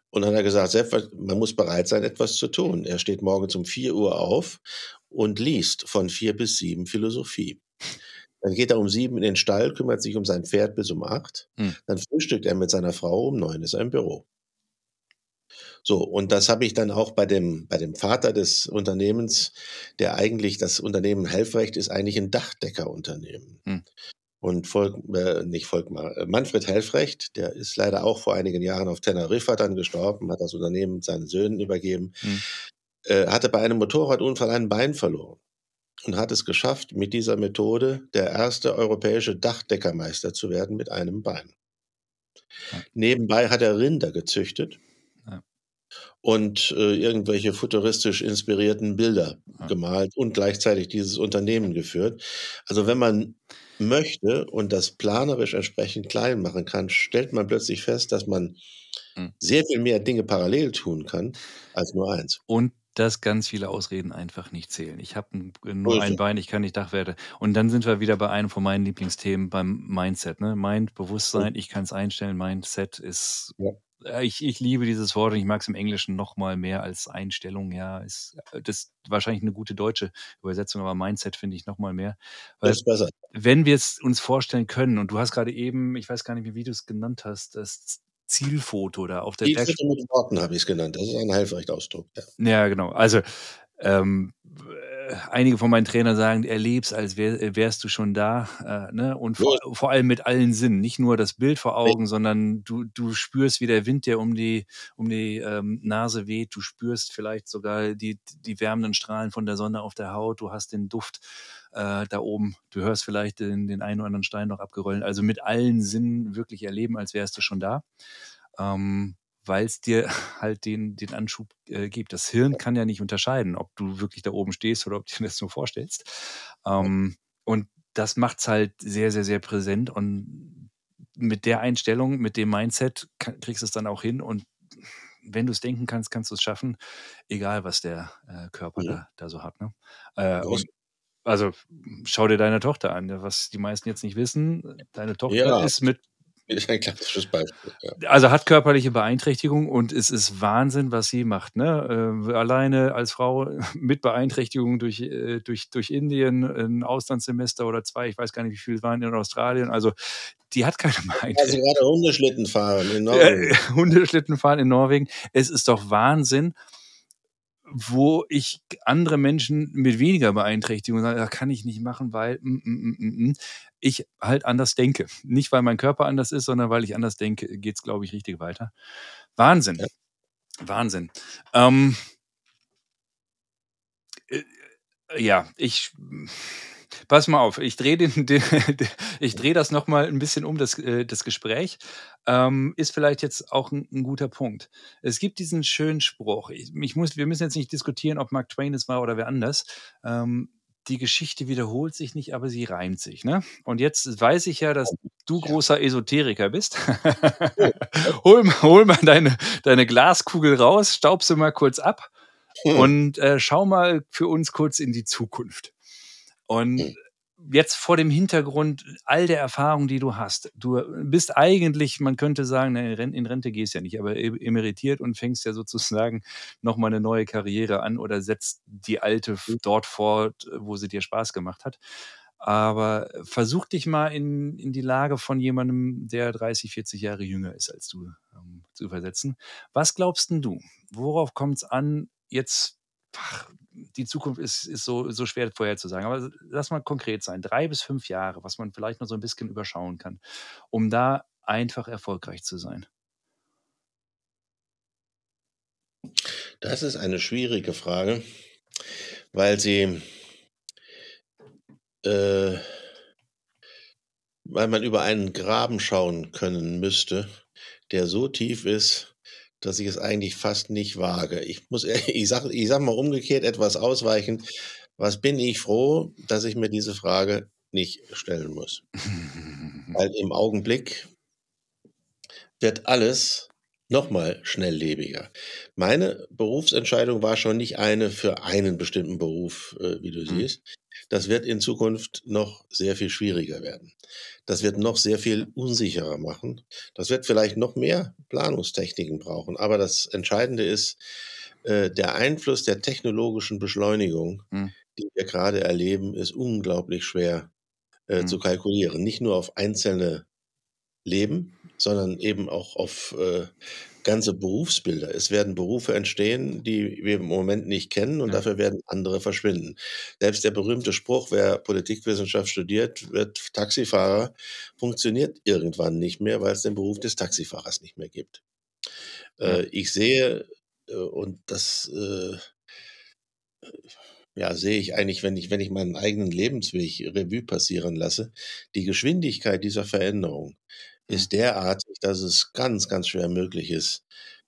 Und dann hat er gesagt, selbst, man muss bereit sein, etwas zu tun. Er steht morgens um 4 Uhr auf und liest von 4 bis 7 Philosophie. Dann geht er um 7 in den Stall, kümmert sich um sein Pferd bis um 8. Hm. Dann frühstückt er mit seiner Frau, um 9 ist er im Büro. So, und das habe ich dann auch bei dem, bei dem Vater des Unternehmens, der eigentlich, das Unternehmen Helfrecht ist eigentlich ein Dachdeckerunternehmen. Hm. Und Volk, äh, nicht Volkmar, äh, Manfred Helfrecht, der ist leider auch vor einigen Jahren auf Teneriffa dann gestorben, hat das Unternehmen seinen Söhnen übergeben, Hm. äh, hatte bei einem Motorradunfall ein Bein verloren und hat es geschafft, mit dieser Methode der erste europäische Dachdeckermeister zu werden mit einem Bein. Ja. Nebenbei hat er Rinder gezüchtet. Und äh, irgendwelche futuristisch inspirierten Bilder Ja. gemalt und gleichzeitig dieses Unternehmen geführt. Also wenn man möchte und das planerisch entsprechend klein machen kann, stellt man plötzlich fest, dass man Hm. sehr viel mehr Dinge parallel tun kann als nur eins. Und dass ganz viele Ausreden einfach nicht zählen. Ich habe So nur ein. Bein, ich kann nicht Dachwerte. Und dann sind wir wieder bei einem von meinen Lieblingsthemen beim Mindset. Ne? Mind, Bewusstsein, ich kann es einstellen. Mindset ist, Ja. Ich, ich liebe dieses Wort und ich mag es im Englischen noch mal mehr als Einstellung. Ja, ist äh, das ist wahrscheinlich eine gute deutsche Übersetzung, aber Mindset finde ich noch mal mehr. Weil Das ist besser. wenn wir es uns vorstellen können, und du hast gerade eben, ich weiß gar nicht mehr, wie du es genannt hast, das Zielfoto da auf der Schritte mit Worten habe ich es genannt. Das ist ein Helfrecht-Ausdruck. Ja. Ja, genau. Also ähm, äh, einige von meinen Trainern sagen, erlebst, als wär, wärst du schon da, äh, ne? Und vor, vor allem mit allen Sinnen, nicht nur das Bild vor Augen, sondern du, du spürst, wie der Wind dir um die um die ähm, Nase weht. Du spürst vielleicht sogar die die wärmenden Strahlen von der Sonne auf der Haut. Du hast den Duft äh, da oben. Du hörst vielleicht den, den einen oder anderen Stein noch abgerollt. Also mit allen Sinnen wirklich erleben, als wärst du schon da. Ähm, weil es dir [laughs] halt den, den Anschub äh, gibt. Das Hirn kann ja nicht unterscheiden, ob du wirklich da oben stehst oder ob du [laughs] dir das nur vorstellst. Ähm, und das macht's halt sehr, sehr, sehr präsent. Und mit der Einstellung, mit dem Mindset kann, kriegst du es dann auch hin. Und wenn du es denken kannst, kannst du es schaffen, egal was der äh, Körper Mhm. da, da so hat. Ne? Äh, Ja. und also schau dir deine Tochter an. Was die meisten jetzt nicht wissen, deine Tochter Ja. ist mit [laughs] ein klassisches Beispiel. Ja. also hat körperliche Beeinträchtigung und es ist Wahnsinn, was sie macht. Ne? Äh, alleine als Frau [laughs] mit Beeinträchtigung durch, äh, durch, durch Indien, ein Auslandssemester oder zwei, ich weiß gar nicht, wie viele waren in Australien. Also die hat keine [laughs] Also Beeinträchtigung. gerade Hundeschlitten fahren in Norwegen. Äh, Hundeschlitten fahren in Norwegen. Es ist doch Wahnsinn, wo ich andere Menschen mit weniger Beeinträchtigung sage, das kann ich nicht machen, weil mm, mm, mm, mm, mm, ich halt anders denke. Nicht, weil mein Körper anders ist, sondern weil ich anders denke, geht es, glaube ich, richtig weiter. Wahnsinn. Ja. Wahnsinn. Ähm, äh, ja, ich pass mal auf, ich drehe den, [laughs] den, ich drehe das noch mal ein bisschen um das, äh, das Gespräch. Ähm, ist vielleicht jetzt auch ein, ein guter Punkt. Es gibt diesen schönen Spruch. Ich, ich muss, wir müssen jetzt nicht diskutieren, ob Mark Twain es war oder wer anders. Ähm, die Geschichte wiederholt sich nicht, aber sie reimt sich. Ne? Und jetzt weiß ich ja, dass du großer Esoteriker bist. [laughs] hol, mal- hol mal deine, deine Glaskugel raus, staub sie mal kurz ab und äh, schau mal für uns kurz in die Zukunft. Und Hm. jetzt vor dem Hintergrund all der Erfahrung, die du hast, du bist eigentlich, man könnte sagen, in Rente gehst ja nicht, aber e-, emeritiert und fängst ja sozusagen [laughs] nochmal eine neue Karriere an oder setzt die alte dort fort, wo sie dir Spaß gemacht hat. Aber versuch dich mal in, in die Lage von jemandem, der 30, 40 Jahre jünger ist als du, ähm, zu versetzen. Was glaubst denn du? Worauf kommt es an, jetzt ach, die Zukunft ist, ist so, so schwer vorherzusagen. Aber lass mal konkret sein. Drei bis fünf Jahre, was man vielleicht noch so ein bisschen überschauen kann, um da einfach erfolgreich zu sein. Das ist eine schwierige Frage, weil sie, äh, weil man über einen Graben schauen können müsste, der so tief ist, dass ich es eigentlich fast nicht wage. Ich muss, ich sag, ich sag mal umgekehrt etwas ausweichen. Was bin ich froh, dass ich mir diese Frage nicht stellen muss? [laughs] Weil im Augenblick wird alles nochmal schnelllebiger. Meine Berufsentscheidung war schon nicht eine für einen bestimmten Beruf, äh, wie du mhm. siehst. Das wird in Zukunft noch sehr viel schwieriger werden. Das wird noch sehr viel unsicherer machen. Das wird vielleicht noch mehr Planungstechniken brauchen. Aber das Entscheidende ist, äh, der Einfluss der technologischen Beschleunigung, mhm. die wir gerade erleben, ist unglaublich schwer äh, mhm. zu kalkulieren. Nicht nur auf einzelne Leben, sondern eben auch auf äh, ganze Berufsbilder. Es werden Berufe entstehen, die wir im Moment nicht kennen und ja. dafür werden andere verschwinden. Selbst der berühmte Spruch, wer Politikwissenschaft studiert, wird Taxifahrer, funktioniert irgendwann nicht mehr, weil es den Beruf des Taxifahrers nicht mehr gibt. Äh, ich sehe, äh, und das äh, ja, sehe ich eigentlich, wenn ich, wenn ich meinen eigenen Lebensweg Revue passieren lasse, die Geschwindigkeit dieser Veränderung ist derartig, dass es ganz, ganz schwer möglich ist,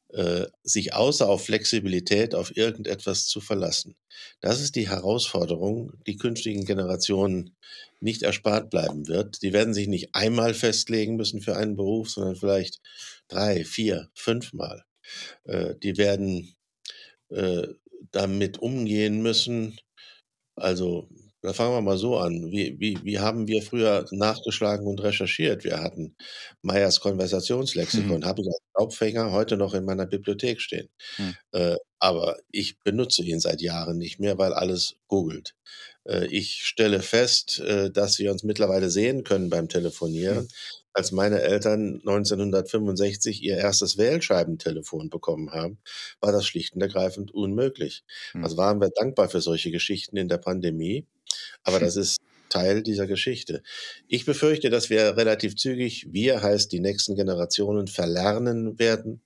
äh, sich außer auf Flexibilität auf irgendetwas zu verlassen. Das ist die Herausforderung, die künftigen Generationen nicht erspart bleiben wird. Die werden sich nicht einmal festlegen müssen für einen Beruf, sondern vielleicht drei, vier, fünfmal. Äh, die werden äh, damit umgehen müssen. Also da fangen wir mal so an. Wie, wie, wie haben wir früher nachgeschlagen und recherchiert? Wir hatten Meyers Konversationslexikon, mhm. habe ich als Staubfänger heute noch in meiner Bibliothek stehen. Mhm. Äh, aber ich benutze ihn seit Jahren nicht mehr, weil alles googelt. Äh, ich stelle fest, äh, dass wir uns mittlerweile sehen können beim Telefonieren. Mhm als meine Eltern 1965 ihr erstes Wählscheibentelefon bekommen haben, war das schlicht und ergreifend unmöglich. Mhm. Also waren wir dankbar für solche Geschichten in der Pandemie, aber [laughs] das ist Teil dieser Geschichte. Ich befürchte, dass wir relativ zügig, wir heißt die nächsten Generationen, verlernen werden,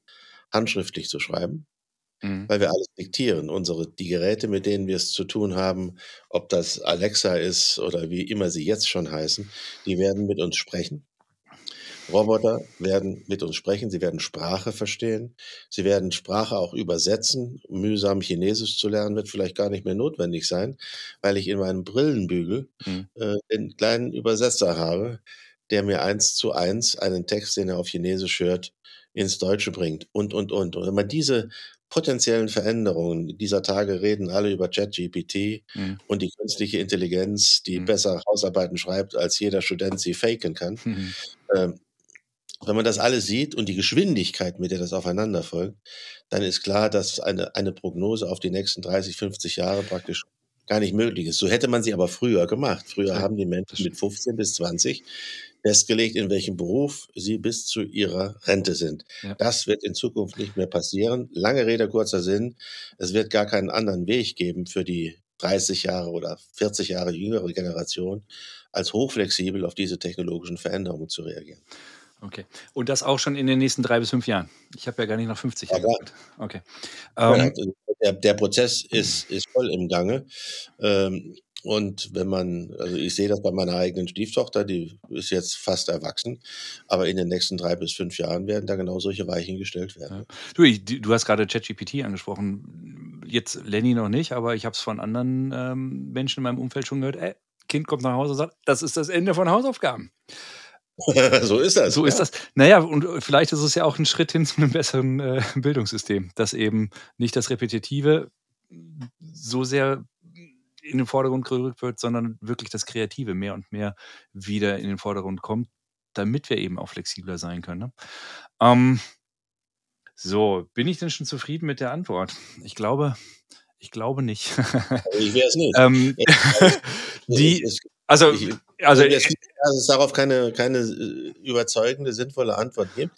handschriftlich zu schreiben. Mhm. Weil wir alles diktieren. Unsere, die Geräte, mit denen wir es zu tun haben, ob das Alexa ist oder wie immer sie jetzt schon heißen, die werden mit uns sprechen. Roboter werden mit uns sprechen, sie werden Sprache verstehen, sie werden Sprache auch übersetzen. Mühsam Chinesisch zu lernen wird vielleicht gar nicht mehr notwendig sein, weil ich in meinem Brillenbügel mhm. äh, einen kleinen Übersetzer habe, der mir eins zu eins einen Text, den er auf Chinesisch hört, ins Deutsche bringt und, und, und. Und wenn man diese potenziellen Veränderungen dieser Tage reden alle über ChatGPT mhm. und die künstliche Intelligenz, die mhm. besser Hausarbeiten schreibt, als jeder Student sie faken kann. Mhm. Ähm, wenn man das alles sieht und die Geschwindigkeit, mit der das aufeinander folgt, dann ist klar, dass eine, eine Prognose auf die nächsten 30, 50 Jahre praktisch gar nicht möglich ist. So hätte man sie aber früher gemacht. Früher ja, haben die Menschen mit 15 bis 20 festgelegt, in welchem Beruf sie bis zu ihrer Rente sind. Ja. Das wird in Zukunft nicht mehr passieren. Lange Rede, kurzer Sinn. Es wird gar keinen anderen Weg geben für die 30 Jahre oder 40 Jahre jüngere Generation, als hochflexibel auf diese technologischen Veränderungen zu reagieren. Okay. Und das auch schon in den nächsten drei bis fünf Jahren. Ich habe ja gar nicht nach 50 Jahren. Okay. Ähm, der, der, Prozess ist, ist voll im Gange. Ähm, und wenn man, also ich sehe das bei meiner eigenen Stieftochter, die ist jetzt fast erwachsen, aber in den nächsten drei bis fünf Jahren werden da genau solche Weichen gestellt werden. Ja. Du, ich, du hast gerade ChatGPT angesprochen. Jetzt Lenny noch nicht, aber ich habe es von anderen ähm, Menschen in meinem Umfeld schon gehört. Ey, Kind kommt nach Hause und sagt, das ist das Ende von Hausaufgaben. [laughs] so ist das. So ja. ist das. Naja, und vielleicht ist es ja auch ein Schritt hin zu einem besseren äh, Bildungssystem, dass eben nicht das Repetitive so sehr in den Vordergrund gerückt wird, sondern wirklich das Kreative mehr und mehr wieder in den Vordergrund kommt, damit wir eben auch flexibler sein können. Ne? Ähm, so, bin ich denn schon zufrieden mit der Antwort? Ich glaube, ich glaube nicht. ich wäre [laughs] [laughs] es nicht. ähm, die, also, ich, also, es, es darauf keine, keine äh, überzeugende, sinnvolle Antwort gibt.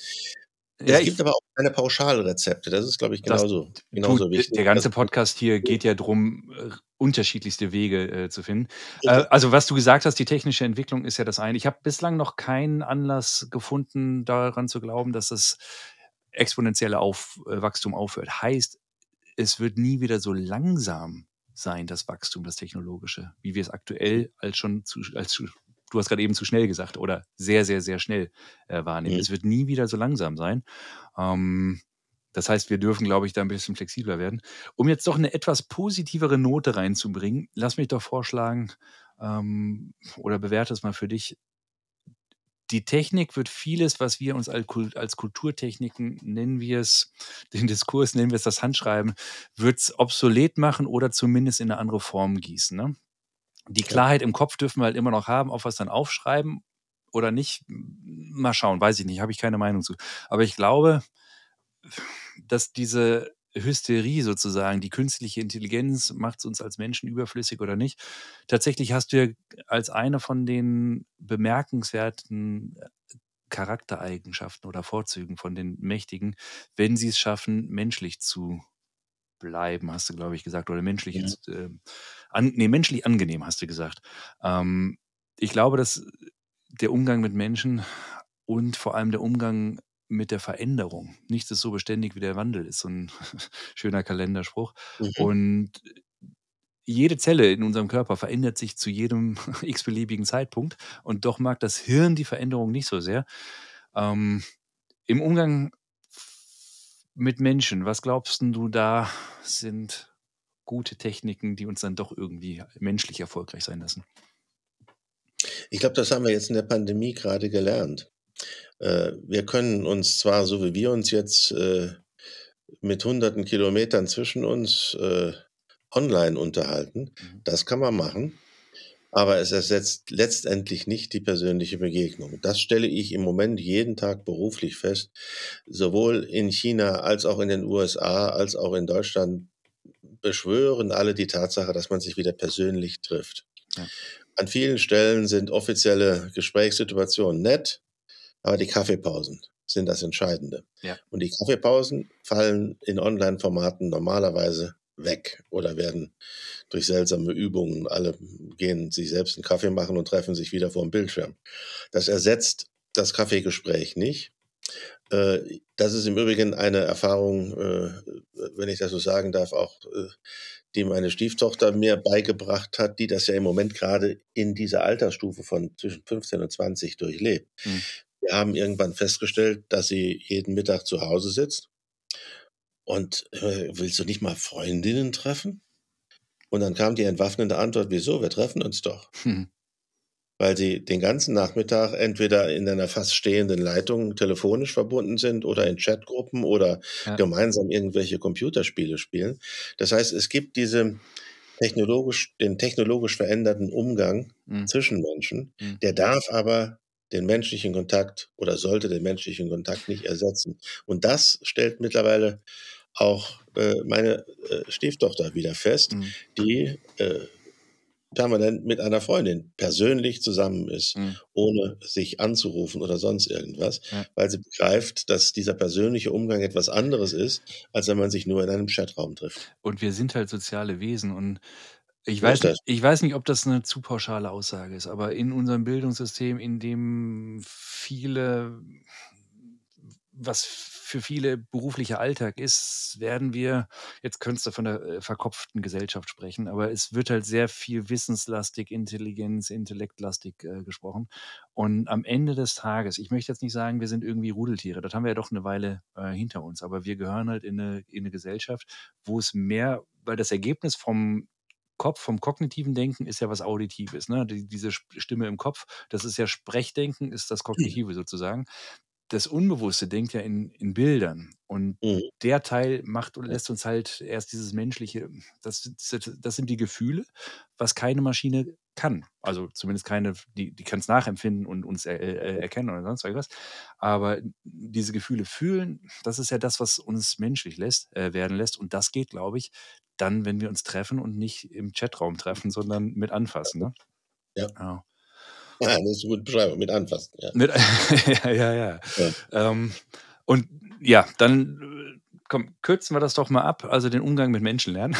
Es Ja, gibt ich- aber auch keine Pauschalrezepte. Das ist, glaube ich, genauso, genauso du, wichtig. der ganze Podcast hier geht ja darum, unterschiedlichste Wege äh, zu finden. Äh, Richtig. also was du gesagt hast, die technische Entwicklung ist ja das eine. Ich habe bislang noch keinen Anlass gefunden, daran zu glauben, dass das exponentielle Auf, äh, Wachstum aufhört. Heißt, es wird nie wieder so langsam sein, das Wachstum, das technologische, wie wir es aktuell als schon zu, als zu, du hast gerade eben zu schnell gesagt oder sehr, sehr, sehr schnell äh, wahrnehmen. Mhm. Es wird nie wieder so langsam sein. Ähm, das heißt, wir dürfen, glaube ich, da ein bisschen flexibler werden. Um jetzt doch eine etwas positivere Note reinzubringen, lass mich doch vorschlagen, ähm, oder bewerte es mal für dich. Die Technik wird vieles, was wir uns als, Kul- als Kulturtechniken nennen wir es, [laughs] den Diskurs nennen wir es das Handschreiben, wird es obsolet machen oder zumindest in eine andere Form gießen. Ne? Die Klarheit im Kopf dürfen wir halt immer noch haben, ob wir es dann aufschreiben oder nicht. Mal schauen, weiß ich nicht, habe ich keine Meinung zu. Aber ich glaube, dass diese Hysterie sozusagen, die künstliche Intelligenz macht es uns als Menschen überflüssig oder nicht. Tatsächlich hast du ja als eine von den bemerkenswerten Charaktereigenschaften oder Vorzügen von den Mächtigen, wenn sie es schaffen, menschlich zu bleiben, hast du, glaube ich, gesagt, oder menschlich, Mhm. jetzt, äh, an, nee, menschlich angenehm, hast du gesagt. Ähm, ich glaube, dass der Umgang mit Menschen und vor allem der Umgang mit der Veränderung, nichts ist so beständig wie der Wandel, ist so ein [laughs] schöner Kalenderspruch. Mhm. Und jede Zelle in unserem Körper verändert sich zu jedem [laughs] x-beliebigen Zeitpunkt und doch mag das Hirn die Veränderung nicht so sehr. Ähm, Im Umgang mit Menschen, was glaubst du da sind gute Techniken, die uns dann doch irgendwie menschlich erfolgreich sein lassen? Ich glaube, das haben wir jetzt in der Pandemie gerade gelernt. Äh, wir können uns zwar, so wie wir uns jetzt äh, mit hunderten Kilometern zwischen uns äh, online unterhalten, Mhm. das kann man machen, aber es ersetzt letztendlich nicht die persönliche Begegnung. Das stelle ich im Moment jeden Tag beruflich fest, sowohl in China als auch in den USA als auch in Deutschland beschwören alle die Tatsache, dass man sich wieder persönlich trifft. Ja. An vielen Stellen sind offizielle Gesprächssituationen nett, aber die Kaffeepausen sind das Entscheidende. Ja. Und die Kaffeepausen fallen in Online-Formaten normalerweise weg oder werden durch seltsame Übungen, alle gehen sich selbst einen Kaffee machen und treffen sich wieder vor dem Bildschirm. Das ersetzt das Kaffeegespräch nicht. Äh, Das ist im Übrigen eine Erfahrung, äh, wenn ich das so sagen darf, auch äh, die meine Stieftochter mir beigebracht hat, die das ja im Moment gerade in dieser Altersstufe von zwischen 15 und 20 durchlebt. Mhm. Wir haben irgendwann festgestellt, dass sie jeden Mittag zu Hause sitzt und äh, willst du nicht mal Freundinnen treffen? Und dann kam die entwaffnende Antwort, wieso? Wir treffen uns doch. Hm. Weil sie den ganzen Nachmittag entweder in einer fast stehenden Leitung telefonisch verbunden sind oder in Chatgruppen oder Ja. gemeinsam irgendwelche Computerspiele spielen. Das heißt, es gibt diese technologisch, den technologisch veränderten Umgang Hm. zwischen Menschen, Hm. der darf aber den menschlichen Kontakt oder sollte den menschlichen Kontakt nicht ersetzen. Und das stellt mittlerweile auch äh, meine äh, Stieftochter wieder fest, Hm. die äh, permanent mit einer Freundin persönlich zusammen ist, Hm. ohne sich anzurufen oder sonst irgendwas, Ja. weil sie begreift, dass dieser persönliche Umgang etwas anderes ist, als wenn man sich nur in einem Chatraum trifft. Und wir sind halt soziale Wesen und ich So weiß, das. ich weiß nicht, ob das eine zu pauschale Aussage ist, aber in unserem Bildungssystem, in dem viele, was für viele beruflicher Alltag ist, werden wir, jetzt könntest du von der äh, verkopften Gesellschaft sprechen, aber es wird halt sehr viel wissenslastig, Intelligenz, intellektlastig äh, gesprochen. Und am Ende des Tages, ich möchte jetzt nicht sagen, wir sind irgendwie Rudeltiere, das haben wir ja doch eine Weile äh, hinter uns, aber wir gehören halt in eine, in eine Gesellschaft, wo es mehr, weil das Ergebnis vom Kopf, vom kognitiven Denken ist ja was Auditives. Ne? Die, diese Stimme im Kopf, das ist ja Sprechdenken, ist das Kognitive sozusagen. Das Unbewusste denkt ja in, in Bildern. Und mhm. der Teil macht und lässt uns halt erst dieses menschliche, das, das sind die Gefühle, was keine Maschine kann. Also zumindest keine, die, die kann es nachempfinden und uns er, äh, erkennen oder sonst was. Aber diese Gefühle fühlen, das ist ja das, was uns menschlich lässt, äh, werden lässt. Und das geht, glaube ich, dann, wenn wir uns treffen und nicht im Chatraum treffen, sondern mit anfassen. Ne? Ja. ja. [laughs] Ja, das ist eine gute Beschreibung, mit anfassen. Ja, mit, [laughs] ja, ja. ja. ja. Ähm, und ja, dann komm, kürzen wir das doch mal ab. Also den Umgang mit Menschen lernen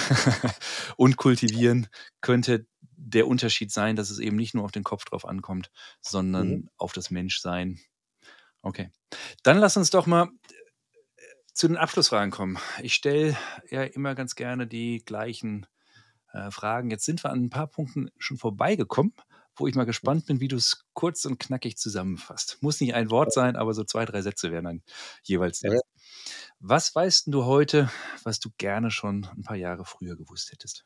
[laughs] und kultivieren könnte der Unterschied sein, dass es eben nicht nur auf den Kopf drauf ankommt, sondern mhm. auf das Menschsein. Okay. Dann lass uns doch mal äh, zu den Abschlussfragen kommen. Ich stelle ja immer ganz gerne die gleichen äh, Fragen. Jetzt sind wir an ein paar Punkten schon vorbeigekommen, wo ich mal gespannt bin, wie du es kurz und knackig zusammenfasst. Muss nicht ein Wort sein, aber so zwei, drei Sätze wären dann jeweils. Ja. Was weißt du heute, was du gerne schon ein paar Jahre früher gewusst hättest?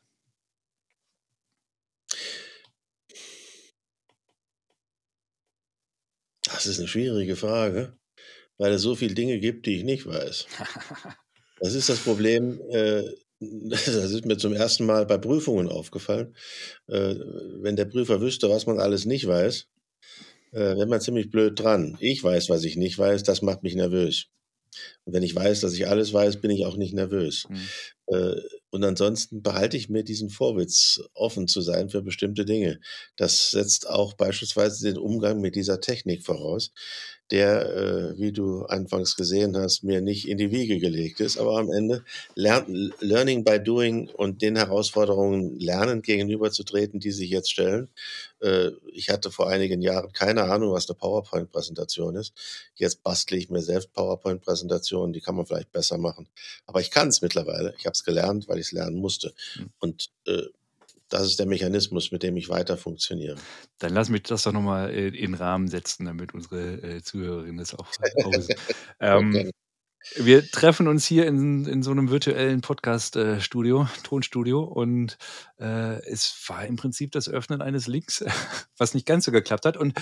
Das ist eine schwierige Frage, weil es so viele Dinge gibt, die ich nicht weiß. [laughs] Das ist das Problem, äh, [laughs] das ist mir zum ersten Mal bei Prüfungen aufgefallen. Äh, wenn der Prüfer wüsste, was man alles nicht weiß, äh, wäre man ziemlich blöd dran. Ich weiß, was ich nicht weiß, das macht mich nervös. Und wenn ich weiß, dass ich alles weiß, bin ich auch nicht nervös. Mhm. Äh, und ansonsten behalte ich mir diesen Vorwitz, offen zu sein für bestimmte Dinge. Das setzt auch beispielsweise den Umgang mit dieser Technik voraus der, äh, wie du anfangs gesehen hast, mir nicht in die Wiege gelegt ist. Aber am Ende lern, Learning by Doing und den Herausforderungen lernend gegenüberzutreten, die sich jetzt stellen. Äh, ich hatte vor einigen Jahren keine Ahnung, was eine PowerPoint-Präsentation ist. Jetzt bastle ich mir selbst PowerPoint-Präsentationen, die kann man vielleicht besser machen. Aber ich kann es mittlerweile. Ich habe es gelernt, weil ich es lernen musste. Hm. Und äh, das ist der Mechanismus, mit dem ich weiter funktioniere. Dann lass mich das doch nochmal in den Rahmen setzen, damit unsere äh, Zuhörerinnen das auch, auch [laughs] ähm, Wir treffen uns hier in, in so einem virtuellen Podcast-Studio, Tonstudio, und äh, es war im Prinzip das Öffnen eines Links, [laughs] was nicht ganz so geklappt hat. Und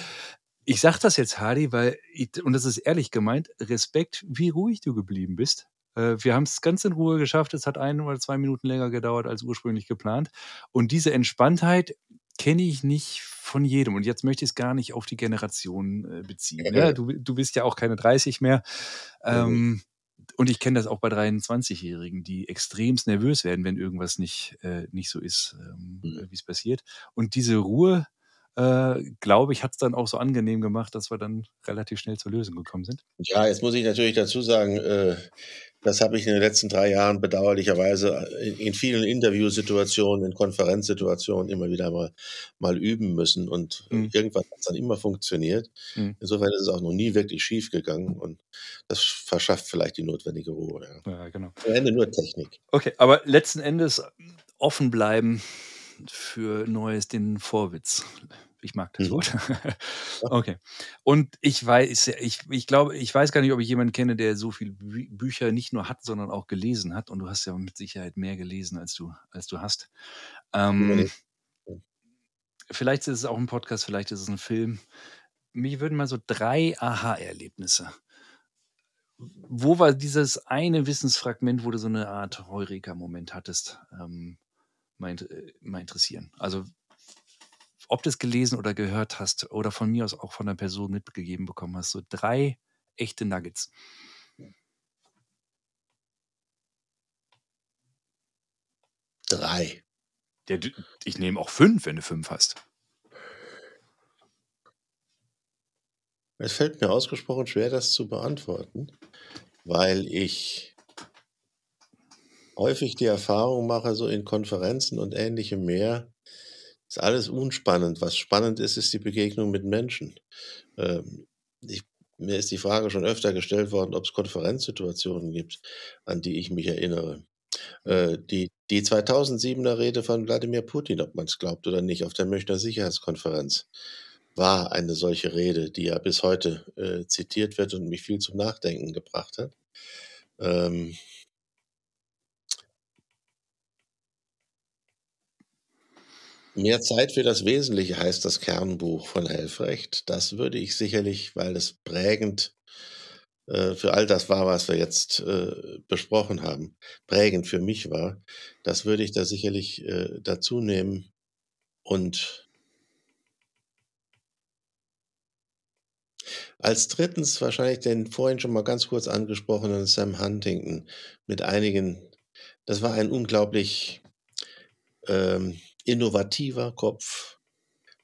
ich sage das jetzt, Hardy, weil, ich, und das ist ehrlich gemeint, Respekt, wie ruhig du geblieben bist. Äh, wir haben es ganz in Ruhe geschafft. Es hat ein oder zwei Minuten länger gedauert als ursprünglich geplant. Und diese Entspanntheit kenne ich nicht von jedem. Und jetzt möchte ich es gar nicht auf die Generation äh, beziehen. Ne? du, du bist ja auch keine 30 mehr. Ähm, und ich kenne das auch bei 23-Jährigen, die extremst nervös werden, wenn irgendwas nicht, äh, nicht so ist, ähm, mhm. wie es passiert. Und diese Ruhe, äh, glaube ich, hat es dann auch so angenehm gemacht, dass wir dann relativ schnell zur Lösung gekommen sind. Ja, jetzt muss ich natürlich dazu sagen, äh, das habe ich in den letzten drei Jahren bedauerlicherweise in, vielen Interviewsituationen, in Konferenzsituationen immer wieder mal, mal üben müssen. Und mhm. irgendwann hat es dann immer funktioniert. Mhm. Insofern ist es auch noch nie wirklich schief gegangen und das verschafft vielleicht die notwendige Ruhe. Ja, ja genau. Am Ende nur Technik. Okay, aber letzten Endes offen bleiben für Neues, den Vorwitz ich mag das mhm. Wort. [laughs] okay. Und ich weiß, ich, ich glaube, ich weiß gar nicht, ob ich jemanden kenne, der so viele Bü Bücher nicht nur hat, sondern auch gelesen hat. Und du hast ja mit Sicherheit mehr gelesen, als du, als du hast. Ähm, vielleicht ist es auch ein Podcast, vielleicht ist es ein Film. Mich würden mal so drei Aha-Erlebnisse. Wo war dieses eine Wissensfragment, wo du so eine Art Heureka-Moment hattest, ähm, mal, äh, mal interessieren? Also ob du es gelesen oder gehört hast oder von mir aus auch von einer Person mitgegeben bekommen hast. So drei echte Nuggets. Drei. Ja, ich nehme auch fünf, wenn du fünf hast. Es fällt mir ausgesprochen schwer, das zu beantworten, weil ich häufig die Erfahrung mache, so in Konferenzen und ähnlichem mehr, ist alles unspannend. Was spannend ist, ist die Begegnung mit Menschen. Ähm, ich, mir ist die Frage schon öfter gestellt worden, ob es Konferenzsituationen gibt, an die ich mich erinnere. Äh, die, die 2007er Rede von Wladimir Putin, ob man es glaubt oder nicht, auf der Münchner Sicherheitskonferenz, war eine solche Rede, die ja bis heute äh, zitiert wird und mich viel zum Nachdenken gebracht hat. Ähm, Mehr Zeit für das Wesentliche heißt das Kernbuch von Helfrecht. Das würde ich sicherlich, weil es prägend äh, für all das war, was wir jetzt äh, besprochen haben, prägend für mich war, das würde ich da sicherlich äh, dazu nehmen. Und als drittens wahrscheinlich den vorhin schon mal ganz kurz angesprochenen Sam Huntington mit einigen, das war ein unglaublich ähm, innovativer Kopf,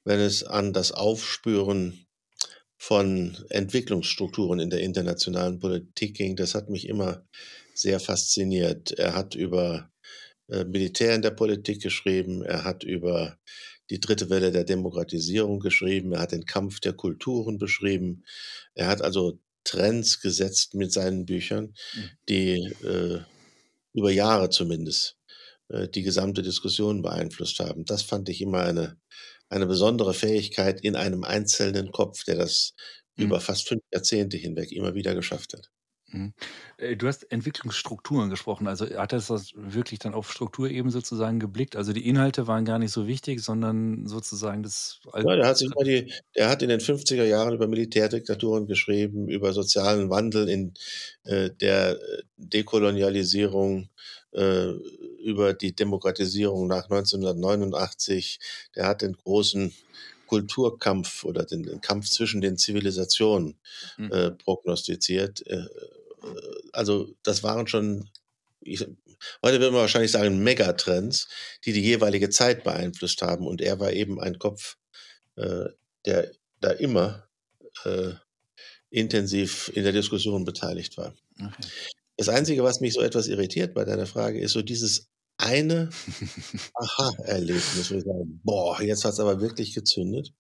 wenn es an das Aufspüren von Entwicklungsstrukturen in der internationalen Politik ging. Das hat mich immer sehr fasziniert. Er hat über äh, Militär in der Politik geschrieben, er hat über die dritte Welle der Demokratisierung geschrieben, er hat den Kampf der Kulturen beschrieben, er hat also Trends gesetzt mit seinen Büchern, mhm. die äh, über Jahre zumindest die gesamte Diskussion beeinflusst haben. Das fand ich immer eine eine besondere Fähigkeit in einem einzelnen Kopf, der das mhm. über fast fünf Jahrzehnte hinweg immer wieder geschafft hat. Mhm. Äh, du hast Entwicklungsstrukturen gesprochen. Also hat er das wirklich dann auf Strukturebene sozusagen geblickt? Also die Inhalte waren gar nicht so wichtig, sondern sozusagen das. Ja, der hat sich immer die, der hat in den 50er Jahren über Militärdiktaturen geschrieben, über sozialen Wandel in äh, der Dekolonialisierung, äh, über die Demokratisierung nach 1989. Der hat den großen Kulturkampf oder den, den Kampf zwischen den Zivilisationen mhm. äh, prognostiziert. Äh, also das waren schon, ich, heute würde man wahrscheinlich sagen, Megatrends, die die jeweilige Zeit beeinflusst haben. Und er war eben ein Kopf, äh, der da immer äh, intensiv in der Diskussion beteiligt war. Okay. Das Einzige, was mich so etwas irritiert bei deiner Frage, ist so dieses eine [laughs] Aha-Erlebnis, wo ich sage, boah, jetzt hat es aber wirklich gezündet.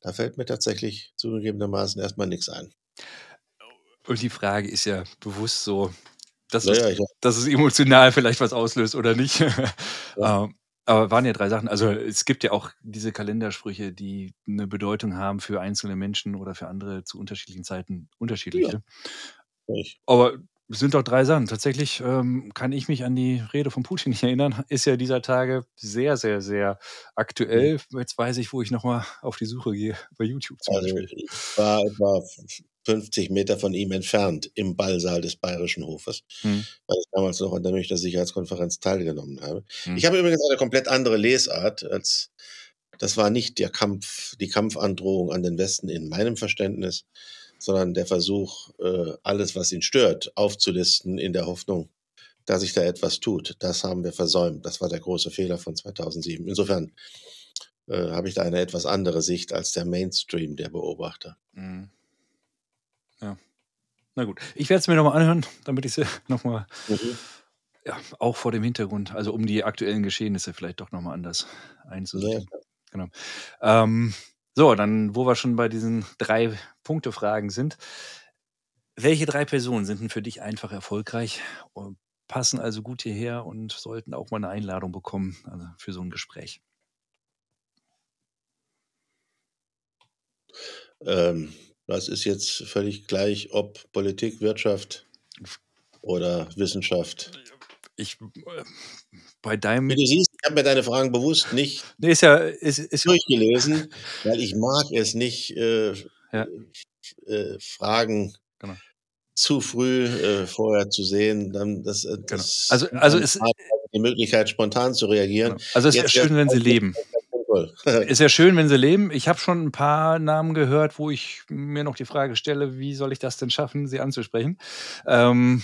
Da fällt mir tatsächlich zugegebenermaßen erstmal nichts ein. Und die Frage ist ja bewusst so, dass, naja, es, dass es emotional vielleicht was auslöst oder nicht. [laughs] Ja. Ähm, aber waren ja drei Sachen. Also es gibt ja auch diese Kalendersprüche, die eine Bedeutung haben für einzelne Menschen oder für andere zu unterschiedlichen Zeiten unterschiedliche. Ja. Aber es sind doch drei Sachen. Tatsächlich ähm, kann ich mich an die Rede von Putin [laughs] nicht erinnern. Ist ja dieser Tage sehr, sehr, sehr aktuell. Mhm. Jetzt weiß ich, wo ich nochmal auf die Suche gehe, bei YouTube zum also, Beispiel. Ich war etwa 50 Meter von ihm entfernt im Ballsaal des Bayerischen Hofes, hm. weil ich damals noch an der Münchner Sicherheitskonferenz teilgenommen habe. Hm. Ich habe übrigens eine komplett andere Lesart als das war nicht der Kampf, die Kampfandrohung an den Westen in meinem Verständnis, sondern der Versuch, äh, alles, was ihn stört, aufzulisten in der Hoffnung, dass sich da etwas tut. Das haben wir versäumt. Das war der große Fehler von 2007. Insofern äh, habe ich da eine etwas andere Sicht als der Mainstream der Beobachter. Mhm. Ja. Na gut. Ich werde es mir nochmal anhören, [laughs] damit ich es [laughs] nochmal, mhm. ja, auch vor dem Hintergrund, also um die aktuellen Geschehnisse vielleicht doch nochmal anders einzusehen. Ja. Genau. Ähm, so, dann, wo wir schon bei diesen drei Punkte-Fragen sind. Welche drei Personen sind denn für dich einfach erfolgreich, passen also gut hierher und sollten auch mal eine Einladung bekommen also für so ein Gespräch? Ähm, das ist jetzt völlig gleich, ob Politik, Wirtschaft oder Wissenschaft. Ich, äh, bei deinem. Wie du siehst, ich habe mir deine Fragen bewusst nicht nee, ist ja, ist, ist durchgelesen, weil ich mag es nicht, äh, ja. äh, Fragen genau. zu früh äh, vorher zu sehen. Dann das, äh, genau. Also, also ist die Möglichkeit, spontan zu reagieren. Genau. Also es ist ja schön, wenn sie leben. ist ja schön, wenn sie leben. Ich habe schon ein paar Namen gehört, wo ich mir noch die Frage stelle, wie soll ich das denn schaffen, sie anzusprechen? Ähm,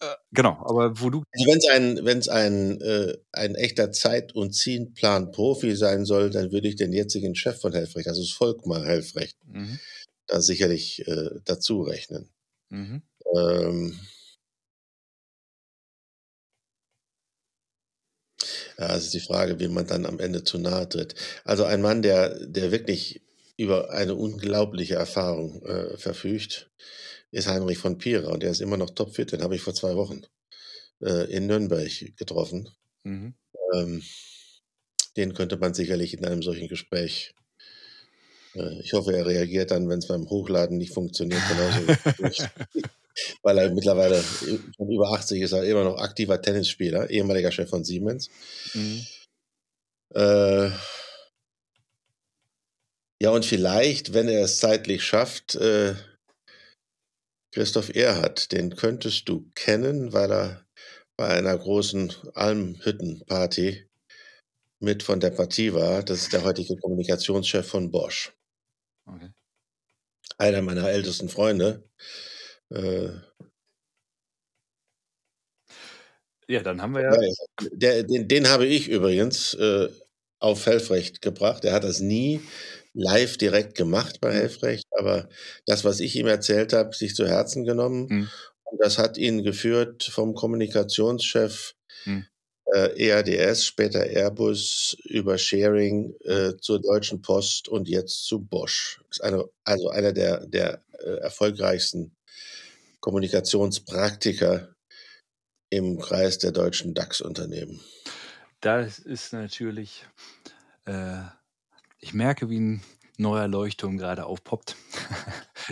äh, genau, aber wo du. Also wenn es ein, wenn's ein, äh, ein echter Zeit- und Zielplan-Profi sein soll, dann würde ich den jetzigen Chef von Helfrecht, also das Volkmar Helfrecht, mhm. da sicherlich äh, dazu rechnen. Mhm. Ähm, ja, es ist die Frage, wie man dann am Ende zu nahe tritt. Also ein Mann, der, der wirklich über eine unglaubliche Erfahrung äh, verfügt, ist Heinrich von Pira und der ist immer noch topfit. Den habe ich vor zwei Wochen äh, in Nürnberg getroffen. Mhm. Ähm, den könnte man sicherlich in einem solchen Gespräch. Äh, ich hoffe, er reagiert dann, wenn es beim Hochladen nicht funktioniert, genauso. [laughs] weil er mittlerweile über 80 ist, er immer noch aktiver Tennisspieler, ehemaliger Chef von Siemens. Mhm. Äh, ja, und vielleicht, wenn er es zeitlich schafft, äh, Christoph Erhardt, den könntest du kennen, weil er bei einer großen Almhüttenparty mit von der Partie war. Das ist der heutige Kommunikationschef von Bosch. Okay. Einer meiner ältesten Freunde. Äh, Ja, dann haben wir ja. der, den, den habe ich übrigens äh, auf Helfrecht gebracht. Er hat das nie live direkt gemacht bei Mhm. Helfrecht, aber das, was ich ihm erzählt habe, sich zu Herzen genommen. Mhm. Und das hat ihn geführt vom Kommunikationschef Mhm. äh, EADS, später Airbus, über Sharing äh, zur Deutschen Post und jetzt zu Bosch. Ist eine, also einer der, der äh, erfolgreichsten Kommunikationspraktiker im Kreis der deutschen DAX-Unternehmen. Das ist natürlich, äh, ich merke, wie ein neuer Leuchtturm gerade aufpoppt.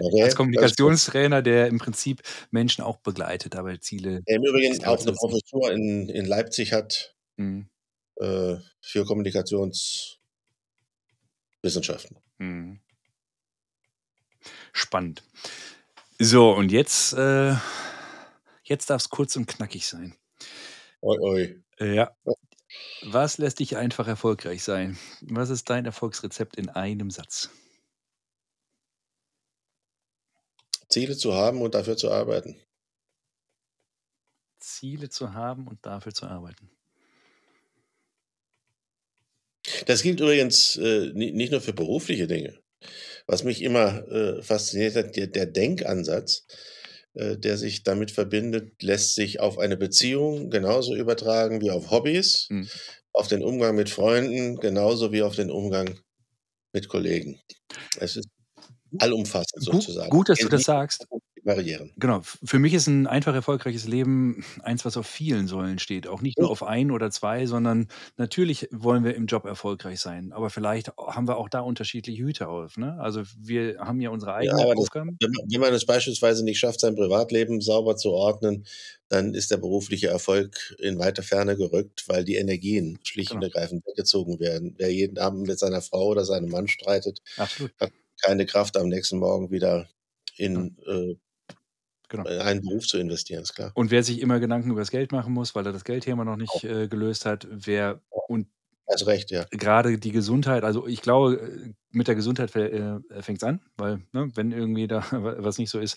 Okay, Als Kommunikationstrainer, der im Prinzip Menschen auch begleitet, aber Ziele. Der im Übrigen auch eine. Professur in, in Leipzig hat Mhm. äh, für Kommunikationswissenschaften. Mhm. Spannend. So, und jetzt, äh, jetzt darf es kurz und knackig sein. Oi, oi. Äh, Ja. Was lässt dich einfach erfolgreich sein? Was ist dein Erfolgsrezept in einem Satz? Ziele zu haben und dafür zu arbeiten. Ziele zu haben und dafür zu arbeiten. Das gilt übrigens äh, ni- nicht nur für berufliche Dinge. Was mich immer äh, fasziniert hat, der, der Denkansatz, der sich damit verbindet, lässt sich auf eine Beziehung genauso übertragen wie auf Hobbys, Mhm. auf den Umgang mit Freunden, genauso wie auf den Umgang mit Kollegen. Es ist allumfassend sozusagen. gut, dass du das sagst. Barrieren. Genau. Für mich ist ein einfach erfolgreiches Leben eins, was auf vielen Säulen steht. Auch nicht nur Ja. auf ein oder zwei, sondern natürlich wollen wir im Job erfolgreich sein. Aber vielleicht haben wir auch da unterschiedliche Hüte auf. Ne? Also wir haben ja unsere Ja, eigenen das, Aufgaben. wenn, man, wenn man es beispielsweise nicht schafft, sein Privatleben sauber zu ordnen, dann ist der berufliche Erfolg in weiter Ferne gerückt, weil die Energien schlicht und Genau. ergreifend weggezogen werden. Wer jeden Abend mit seiner Frau oder seinem Mann streitet, Absolut. hat keine Kraft, am nächsten Morgen wieder in äh, Genau. einen Beruf zu investieren, ist klar. Und wer sich immer Gedanken über das Geld machen muss, weil er das Geldthema noch nicht äh, gelöst hat, wer und Hast recht, ja. gerade die Gesundheit, also ich glaube, äh, mit der Gesundheit äh, fängt es an, weil ne, wenn irgendwie da [laughs] was nicht so ist,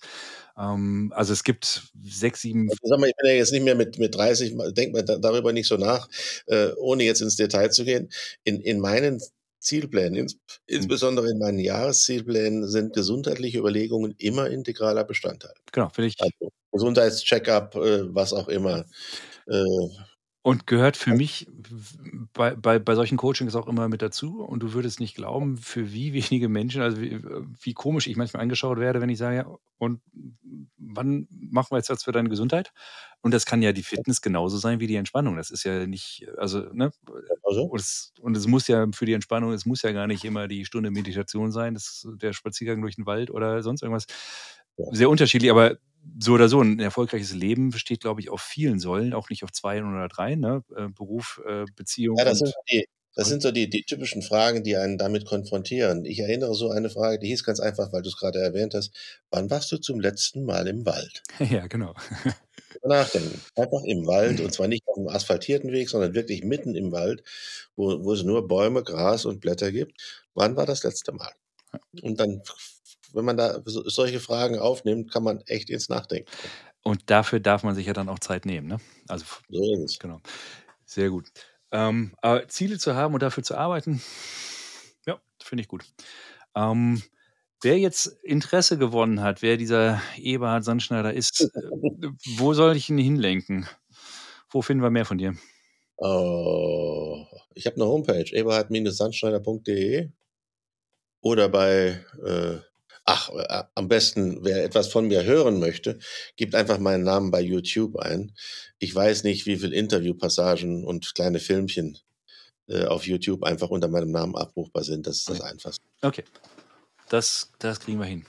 ähm, also es gibt sechs, sieben, Also Sag mal, ich bin ja jetzt nicht mehr mit, mit 30, denk mal da, darüber nicht so nach, äh, ohne jetzt ins Detail zu gehen. In, in meinen Zielplänen, ins, insbesondere in meinen Jahreszielplänen, sind gesundheitliche Überlegungen immer integraler Bestandteil. genau, finde ich, Also Gesundheitscheckup, äh, was auch immer. Äh, und gehört für mich bei, bei, bei solchen Coachings auch immer mit dazu. Und du würdest nicht glauben, für wie [laughs] wenige Menschen, also wie, wie komisch ich manchmal angeschaut werde, wenn ich sage, ja, und wann machen wir jetzt was für deine Gesundheit? Und das kann ja die Fitness genauso sein wie die Entspannung. Das ist ja nicht, also, ne? also, Und es, und es muss ja für die Entspannung, es muss ja gar nicht immer die Stunde Meditation sein, das, der Spaziergang durch den Wald oder sonst irgendwas. Sehr unterschiedlich, aber so oder so, ein erfolgreiches Leben besteht, glaube ich, auf vielen Säulen, auch nicht auf zwei oder drei, ne? Äh, Beruf, äh, Beziehung. ja, das sind so die, das sind so die, die typischen Fragen, die einen damit konfrontieren. Ich erinnere so eine Frage, die hieß ganz einfach, weil du es gerade erwähnt hast. Wann warst du zum letzten Mal im Wald? [laughs] ja, genau. Nachdenken. Einfach im Wald und [laughs] zwar nicht auf einem asphaltierten Weg, sondern wirklich mitten im Wald, wo, wo es nur Bäume, Gras und Blätter gibt. Wann war das letzte Mal? Und dann, wenn man da so, solche Fragen aufnimmt, kann man echt ins Nachdenken. Und dafür darf man sich ja dann auch Zeit nehmen, ne? Also, So ist es. genau. Sehr gut. Ähm, aber Ziele zu haben und dafür zu arbeiten, ja, finde ich gut. Ähm, wer jetzt Interesse gewonnen hat, wer dieser Eberhard Sandschneider ist, [laughs] äh, wo soll ich ihn hinlenken? Wo finden wir mehr von dir? Oh, ich habe eine Homepage, eberhard-sandschneider.de oder bei, äh, ach, äh, am besten, wer etwas von mir hören möchte, gibt einfach meinen Namen bei YouTube ein. Ich weiß nicht, wie viele Interviewpassagen und kleine Filmchen äh, auf YouTube einfach unter meinem Namen abrufbar sind. Das ist das Einfachste. Okay, das, das kriegen wir hin.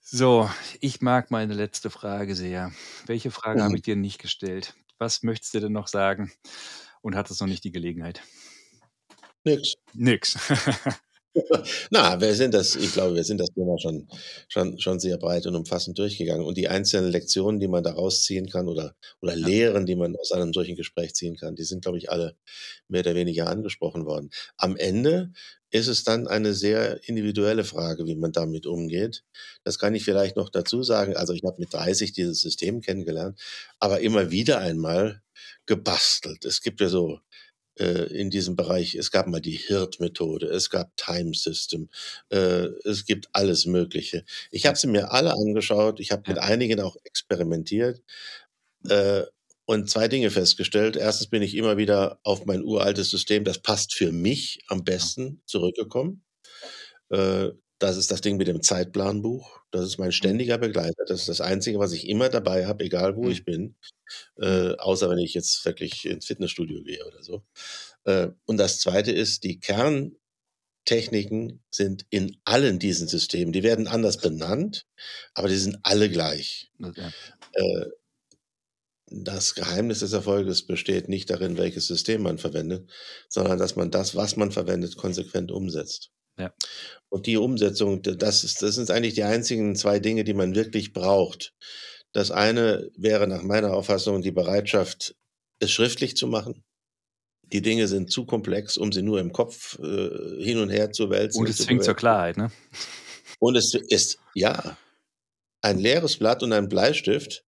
So, ich mag meine letzte Frage sehr. Welche Frage Mhm. habe ich dir nicht gestellt? Was möchtest du denn noch sagen und hattest noch nicht die Gelegenheit? Nix. Nix. [laughs] Na, wir sind das, ich glaube, wir sind das Thema schon, schon, schon sehr breit und umfassend durchgegangen. Und die einzelnen Lektionen, die man daraus ziehen kann oder, oder. Lehren, die man aus einem solchen Gespräch ziehen kann, die sind, glaube ich, alle mehr oder weniger angesprochen worden. Am Ende ist es dann eine sehr individuelle Frage, wie man damit umgeht. Das kann ich vielleicht noch dazu sagen. Also ich habe mit 30 dieses System kennengelernt, aber immer wieder einmal gebastelt. Es gibt ja so in diesem Bereich, es gab mal die Hirt-Methode, es gab Time System, äh, es gibt alles Mögliche. Ich habe sie mir alle angeschaut, ich habe mit einigen auch experimentiert äh, und zwei Dinge festgestellt. Erstens bin ich immer wieder auf mein uraltes System, das passt für mich am besten, zurückgekommen. Das ist das Ding mit dem Zeitplanbuch. Das ist mein Mhm. ständiger Begleiter. Das ist das Einzige, was ich immer dabei habe, egal wo Mhm. ich bin. Mhm. Äh, außer wenn ich jetzt wirklich ins Fitnessstudio gehe oder so. Äh, und das Zweite ist, die Kerntechniken sind in allen diesen Systemen. Die werden anders benannt, aber die sind alle gleich. Ja. Äh, das Geheimnis des Erfolges besteht nicht darin, welches System man verwendet, sondern dass man das, was man verwendet, konsequent umsetzt. Ja. Und die Umsetzung, das, ist, das sind eigentlich die einzigen zwei Dinge, die man wirklich braucht. Das eine wäre nach meiner Auffassung die Bereitschaft, es schriftlich zu machen. Die Dinge sind zu komplex, um sie nur im Kopf äh, hin und her zu wälzen. Und es zu zwingt zur bewerten. Klarheit, ne? Und es ist, ja, ein leeres Blatt und ein Bleistift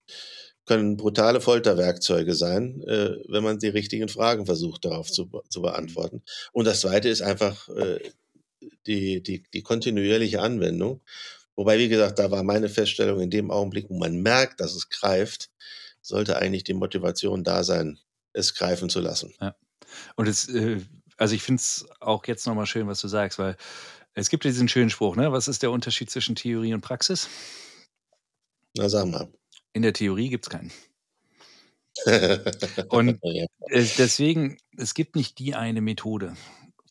können brutale Folterwerkzeuge sein, äh, wenn man die richtigen Fragen versucht, darauf zu, zu beantworten. Und das Zweite ist einfach äh, die, die, die kontinuierliche Anwendung. Wobei, wie gesagt, da war meine Feststellung, in dem Augenblick, wo man merkt, dass es greift, sollte eigentlich die Motivation da sein, es greifen zu lassen. Und es, äh, also ich finde es auch jetzt nochmal schön, was du sagst, weil es gibt ja diesen schönen Spruch, ne? Was ist der Unterschied zwischen Theorie und Praxis? Na, sag mal. In der Theorie gibt es keinen. [laughs] Und ja, deswegen, es gibt nicht die eine Methode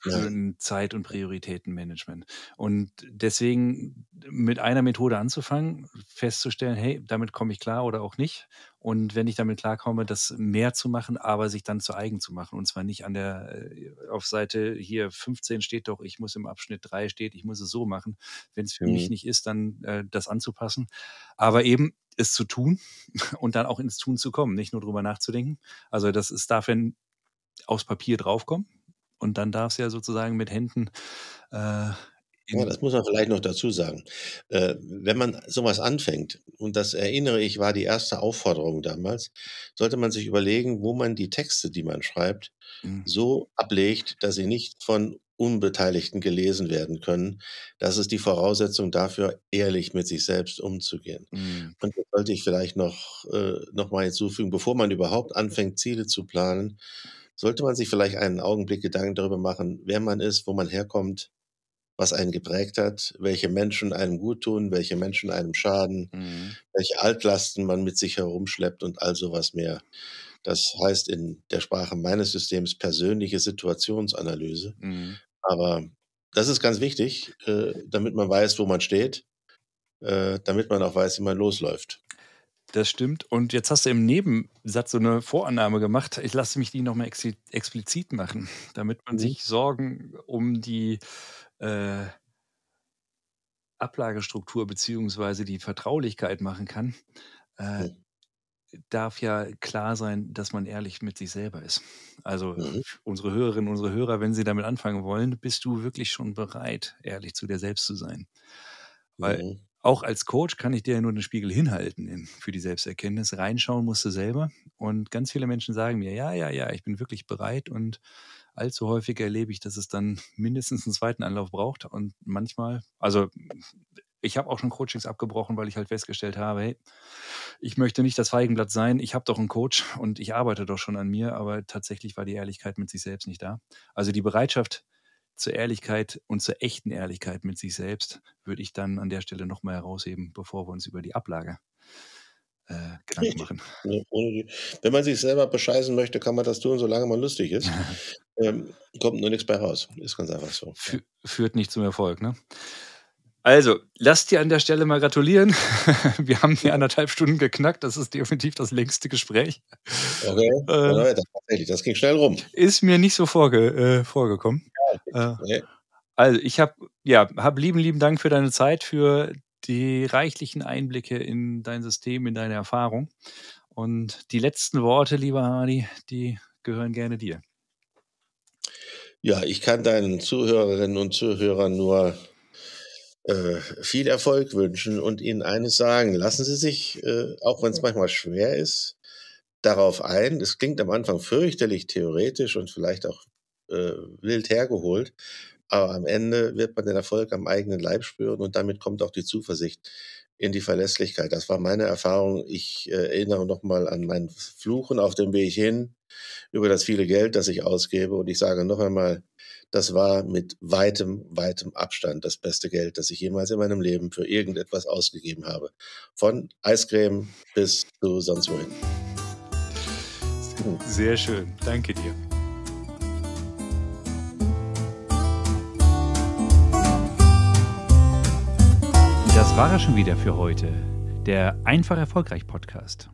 für ein Zeit- und Prioritätenmanagement. Und deswegen mit einer Methode anzufangen, festzustellen, hey, damit komme ich klar oder auch nicht. Und wenn ich damit klarkomme, das mehr zu machen, aber sich dann zu eigen zu machen. Und zwar nicht an der, äh, auf Seite hier 15 steht doch, ich muss im Abschnitt 3 steht, ich muss es so machen. Wenn es für mich Mhm. nicht ist, dann äh, das anzupassen. Aber eben es zu tun [laughs] und dann auch ins Tun zu kommen, nicht nur drüber nachzudenken. Also das ist darf ja aufs Papier draufkommen und dann darf es ja sozusagen mit Händen äh, Ja, das muss man vielleicht noch dazu sagen. Äh, wenn man sowas anfängt, und das erinnere ich, war die erste Aufforderung damals, sollte man sich überlegen, wo man die Texte, die man schreibt, Mhm. so ablegt, dass sie nicht von Unbeteiligten gelesen werden können. Das ist die Voraussetzung dafür, ehrlich mit sich selbst umzugehen. Mhm. Und das sollte ich vielleicht noch, äh, noch mal hinzufügen, bevor man überhaupt anfängt, Ziele zu planen, sollte man sich vielleicht einen Augenblick Gedanken darüber machen, wer man ist, wo man herkommt, was einen geprägt hat, welche Menschen einem gut tun, welche Menschen einem schaden, Mhm. welche Altlasten man mit sich herumschleppt und all sowas mehr. Das heißt in der Sprache meines Systems persönliche Situationsanalyse. Mhm. Aber das ist ganz wichtig, äh, damit man weiß, wo man steht, äh, damit man auch weiß, wie man losläuft. Das stimmt. Und jetzt hast du im Nebensatz so eine Vorannahme gemacht. Ich lasse mich die nochmal ex explizit machen, damit man Mhm. sich Sorgen um die äh, Ablagestruktur beziehungsweise die Vertraulichkeit machen kann. Äh, Mhm. darf ja klar sein, dass man ehrlich mit sich selber ist. Also Mhm. unsere Hörerinnen, unsere Hörer, wenn sie damit anfangen wollen, bist du wirklich schon bereit, ehrlich zu dir selbst zu sein. Weil Mhm. Auch als Coach kann ich dir ja nur den Spiegel hinhalten in, für die Selbsterkenntnis. Reinschauen musst du selber. Und ganz viele Menschen sagen mir, ja, ja, ja, ich bin wirklich bereit. Und allzu häufig erlebe ich, dass es dann mindestens einen zweiten Anlauf braucht. Und manchmal, also ich habe auch schon Coachings abgebrochen, weil ich halt festgestellt habe, hey, ich möchte nicht das Feigenblatt sein. Ich habe doch einen Coach und ich arbeite doch schon an mir. Aber tatsächlich war die Ehrlichkeit mit sich selbst nicht da. Also die Bereitschaft, zur Ehrlichkeit und zur echten Ehrlichkeit mit sich selbst würde ich dann an der Stelle nochmal herausheben, bevor wir uns über die Ablage äh, Gedanken machen. [laughs] Wenn man sich selber bescheißen möchte, kann man das tun, solange man lustig ist. [laughs] Ähm, kommt nur nichts bei raus. Ist ganz einfach so. Fü führt nicht zum Erfolg, ne? Also, lasst dir an der Stelle mal gratulieren. [laughs] Wir haben die anderthalb Stunden geknackt. Das ist definitiv das längste Gespräch. Okay. Ja, das, ging schnell rum. ist mir nicht so vorge äh, vorgekommen. Äh, Okay. Also ich habe ja, hab lieben, lieben Dank für deine Zeit, für die reichlichen Einblicke in dein System, in deine Erfahrung. Und die letzten Worte, lieber Hardy, die gehören gerne dir. Ja, ich kann deinen Zuhörerinnen und Zuhörern nur äh, viel Erfolg wünschen und ihnen eines sagen. Lassen Sie sich, äh, auch wenn es manchmal schwer ist, darauf ein. Es klingt am Anfang fürchterlich theoretisch und vielleicht auch äh, wild hergeholt, aber am Ende wird man den Erfolg am eigenen Leib spüren und damit kommt auch die Zuversicht in die Verlässlichkeit. Das war meine Erfahrung. Ich äh, erinnere nochmal an mein Fluchen auf dem Weg hin über das viele Geld, das ich ausgebe. Und ich sage noch einmal, das war mit weitem, weitem Abstand das beste Geld, das ich jemals in meinem Leben für irgendetwas ausgegeben habe. Von Eiscreme bis zu sonst wohin. Sehr schön. Danke dir. Das war er schon wieder für heute. Der Einfach Erfolgreich Podcast.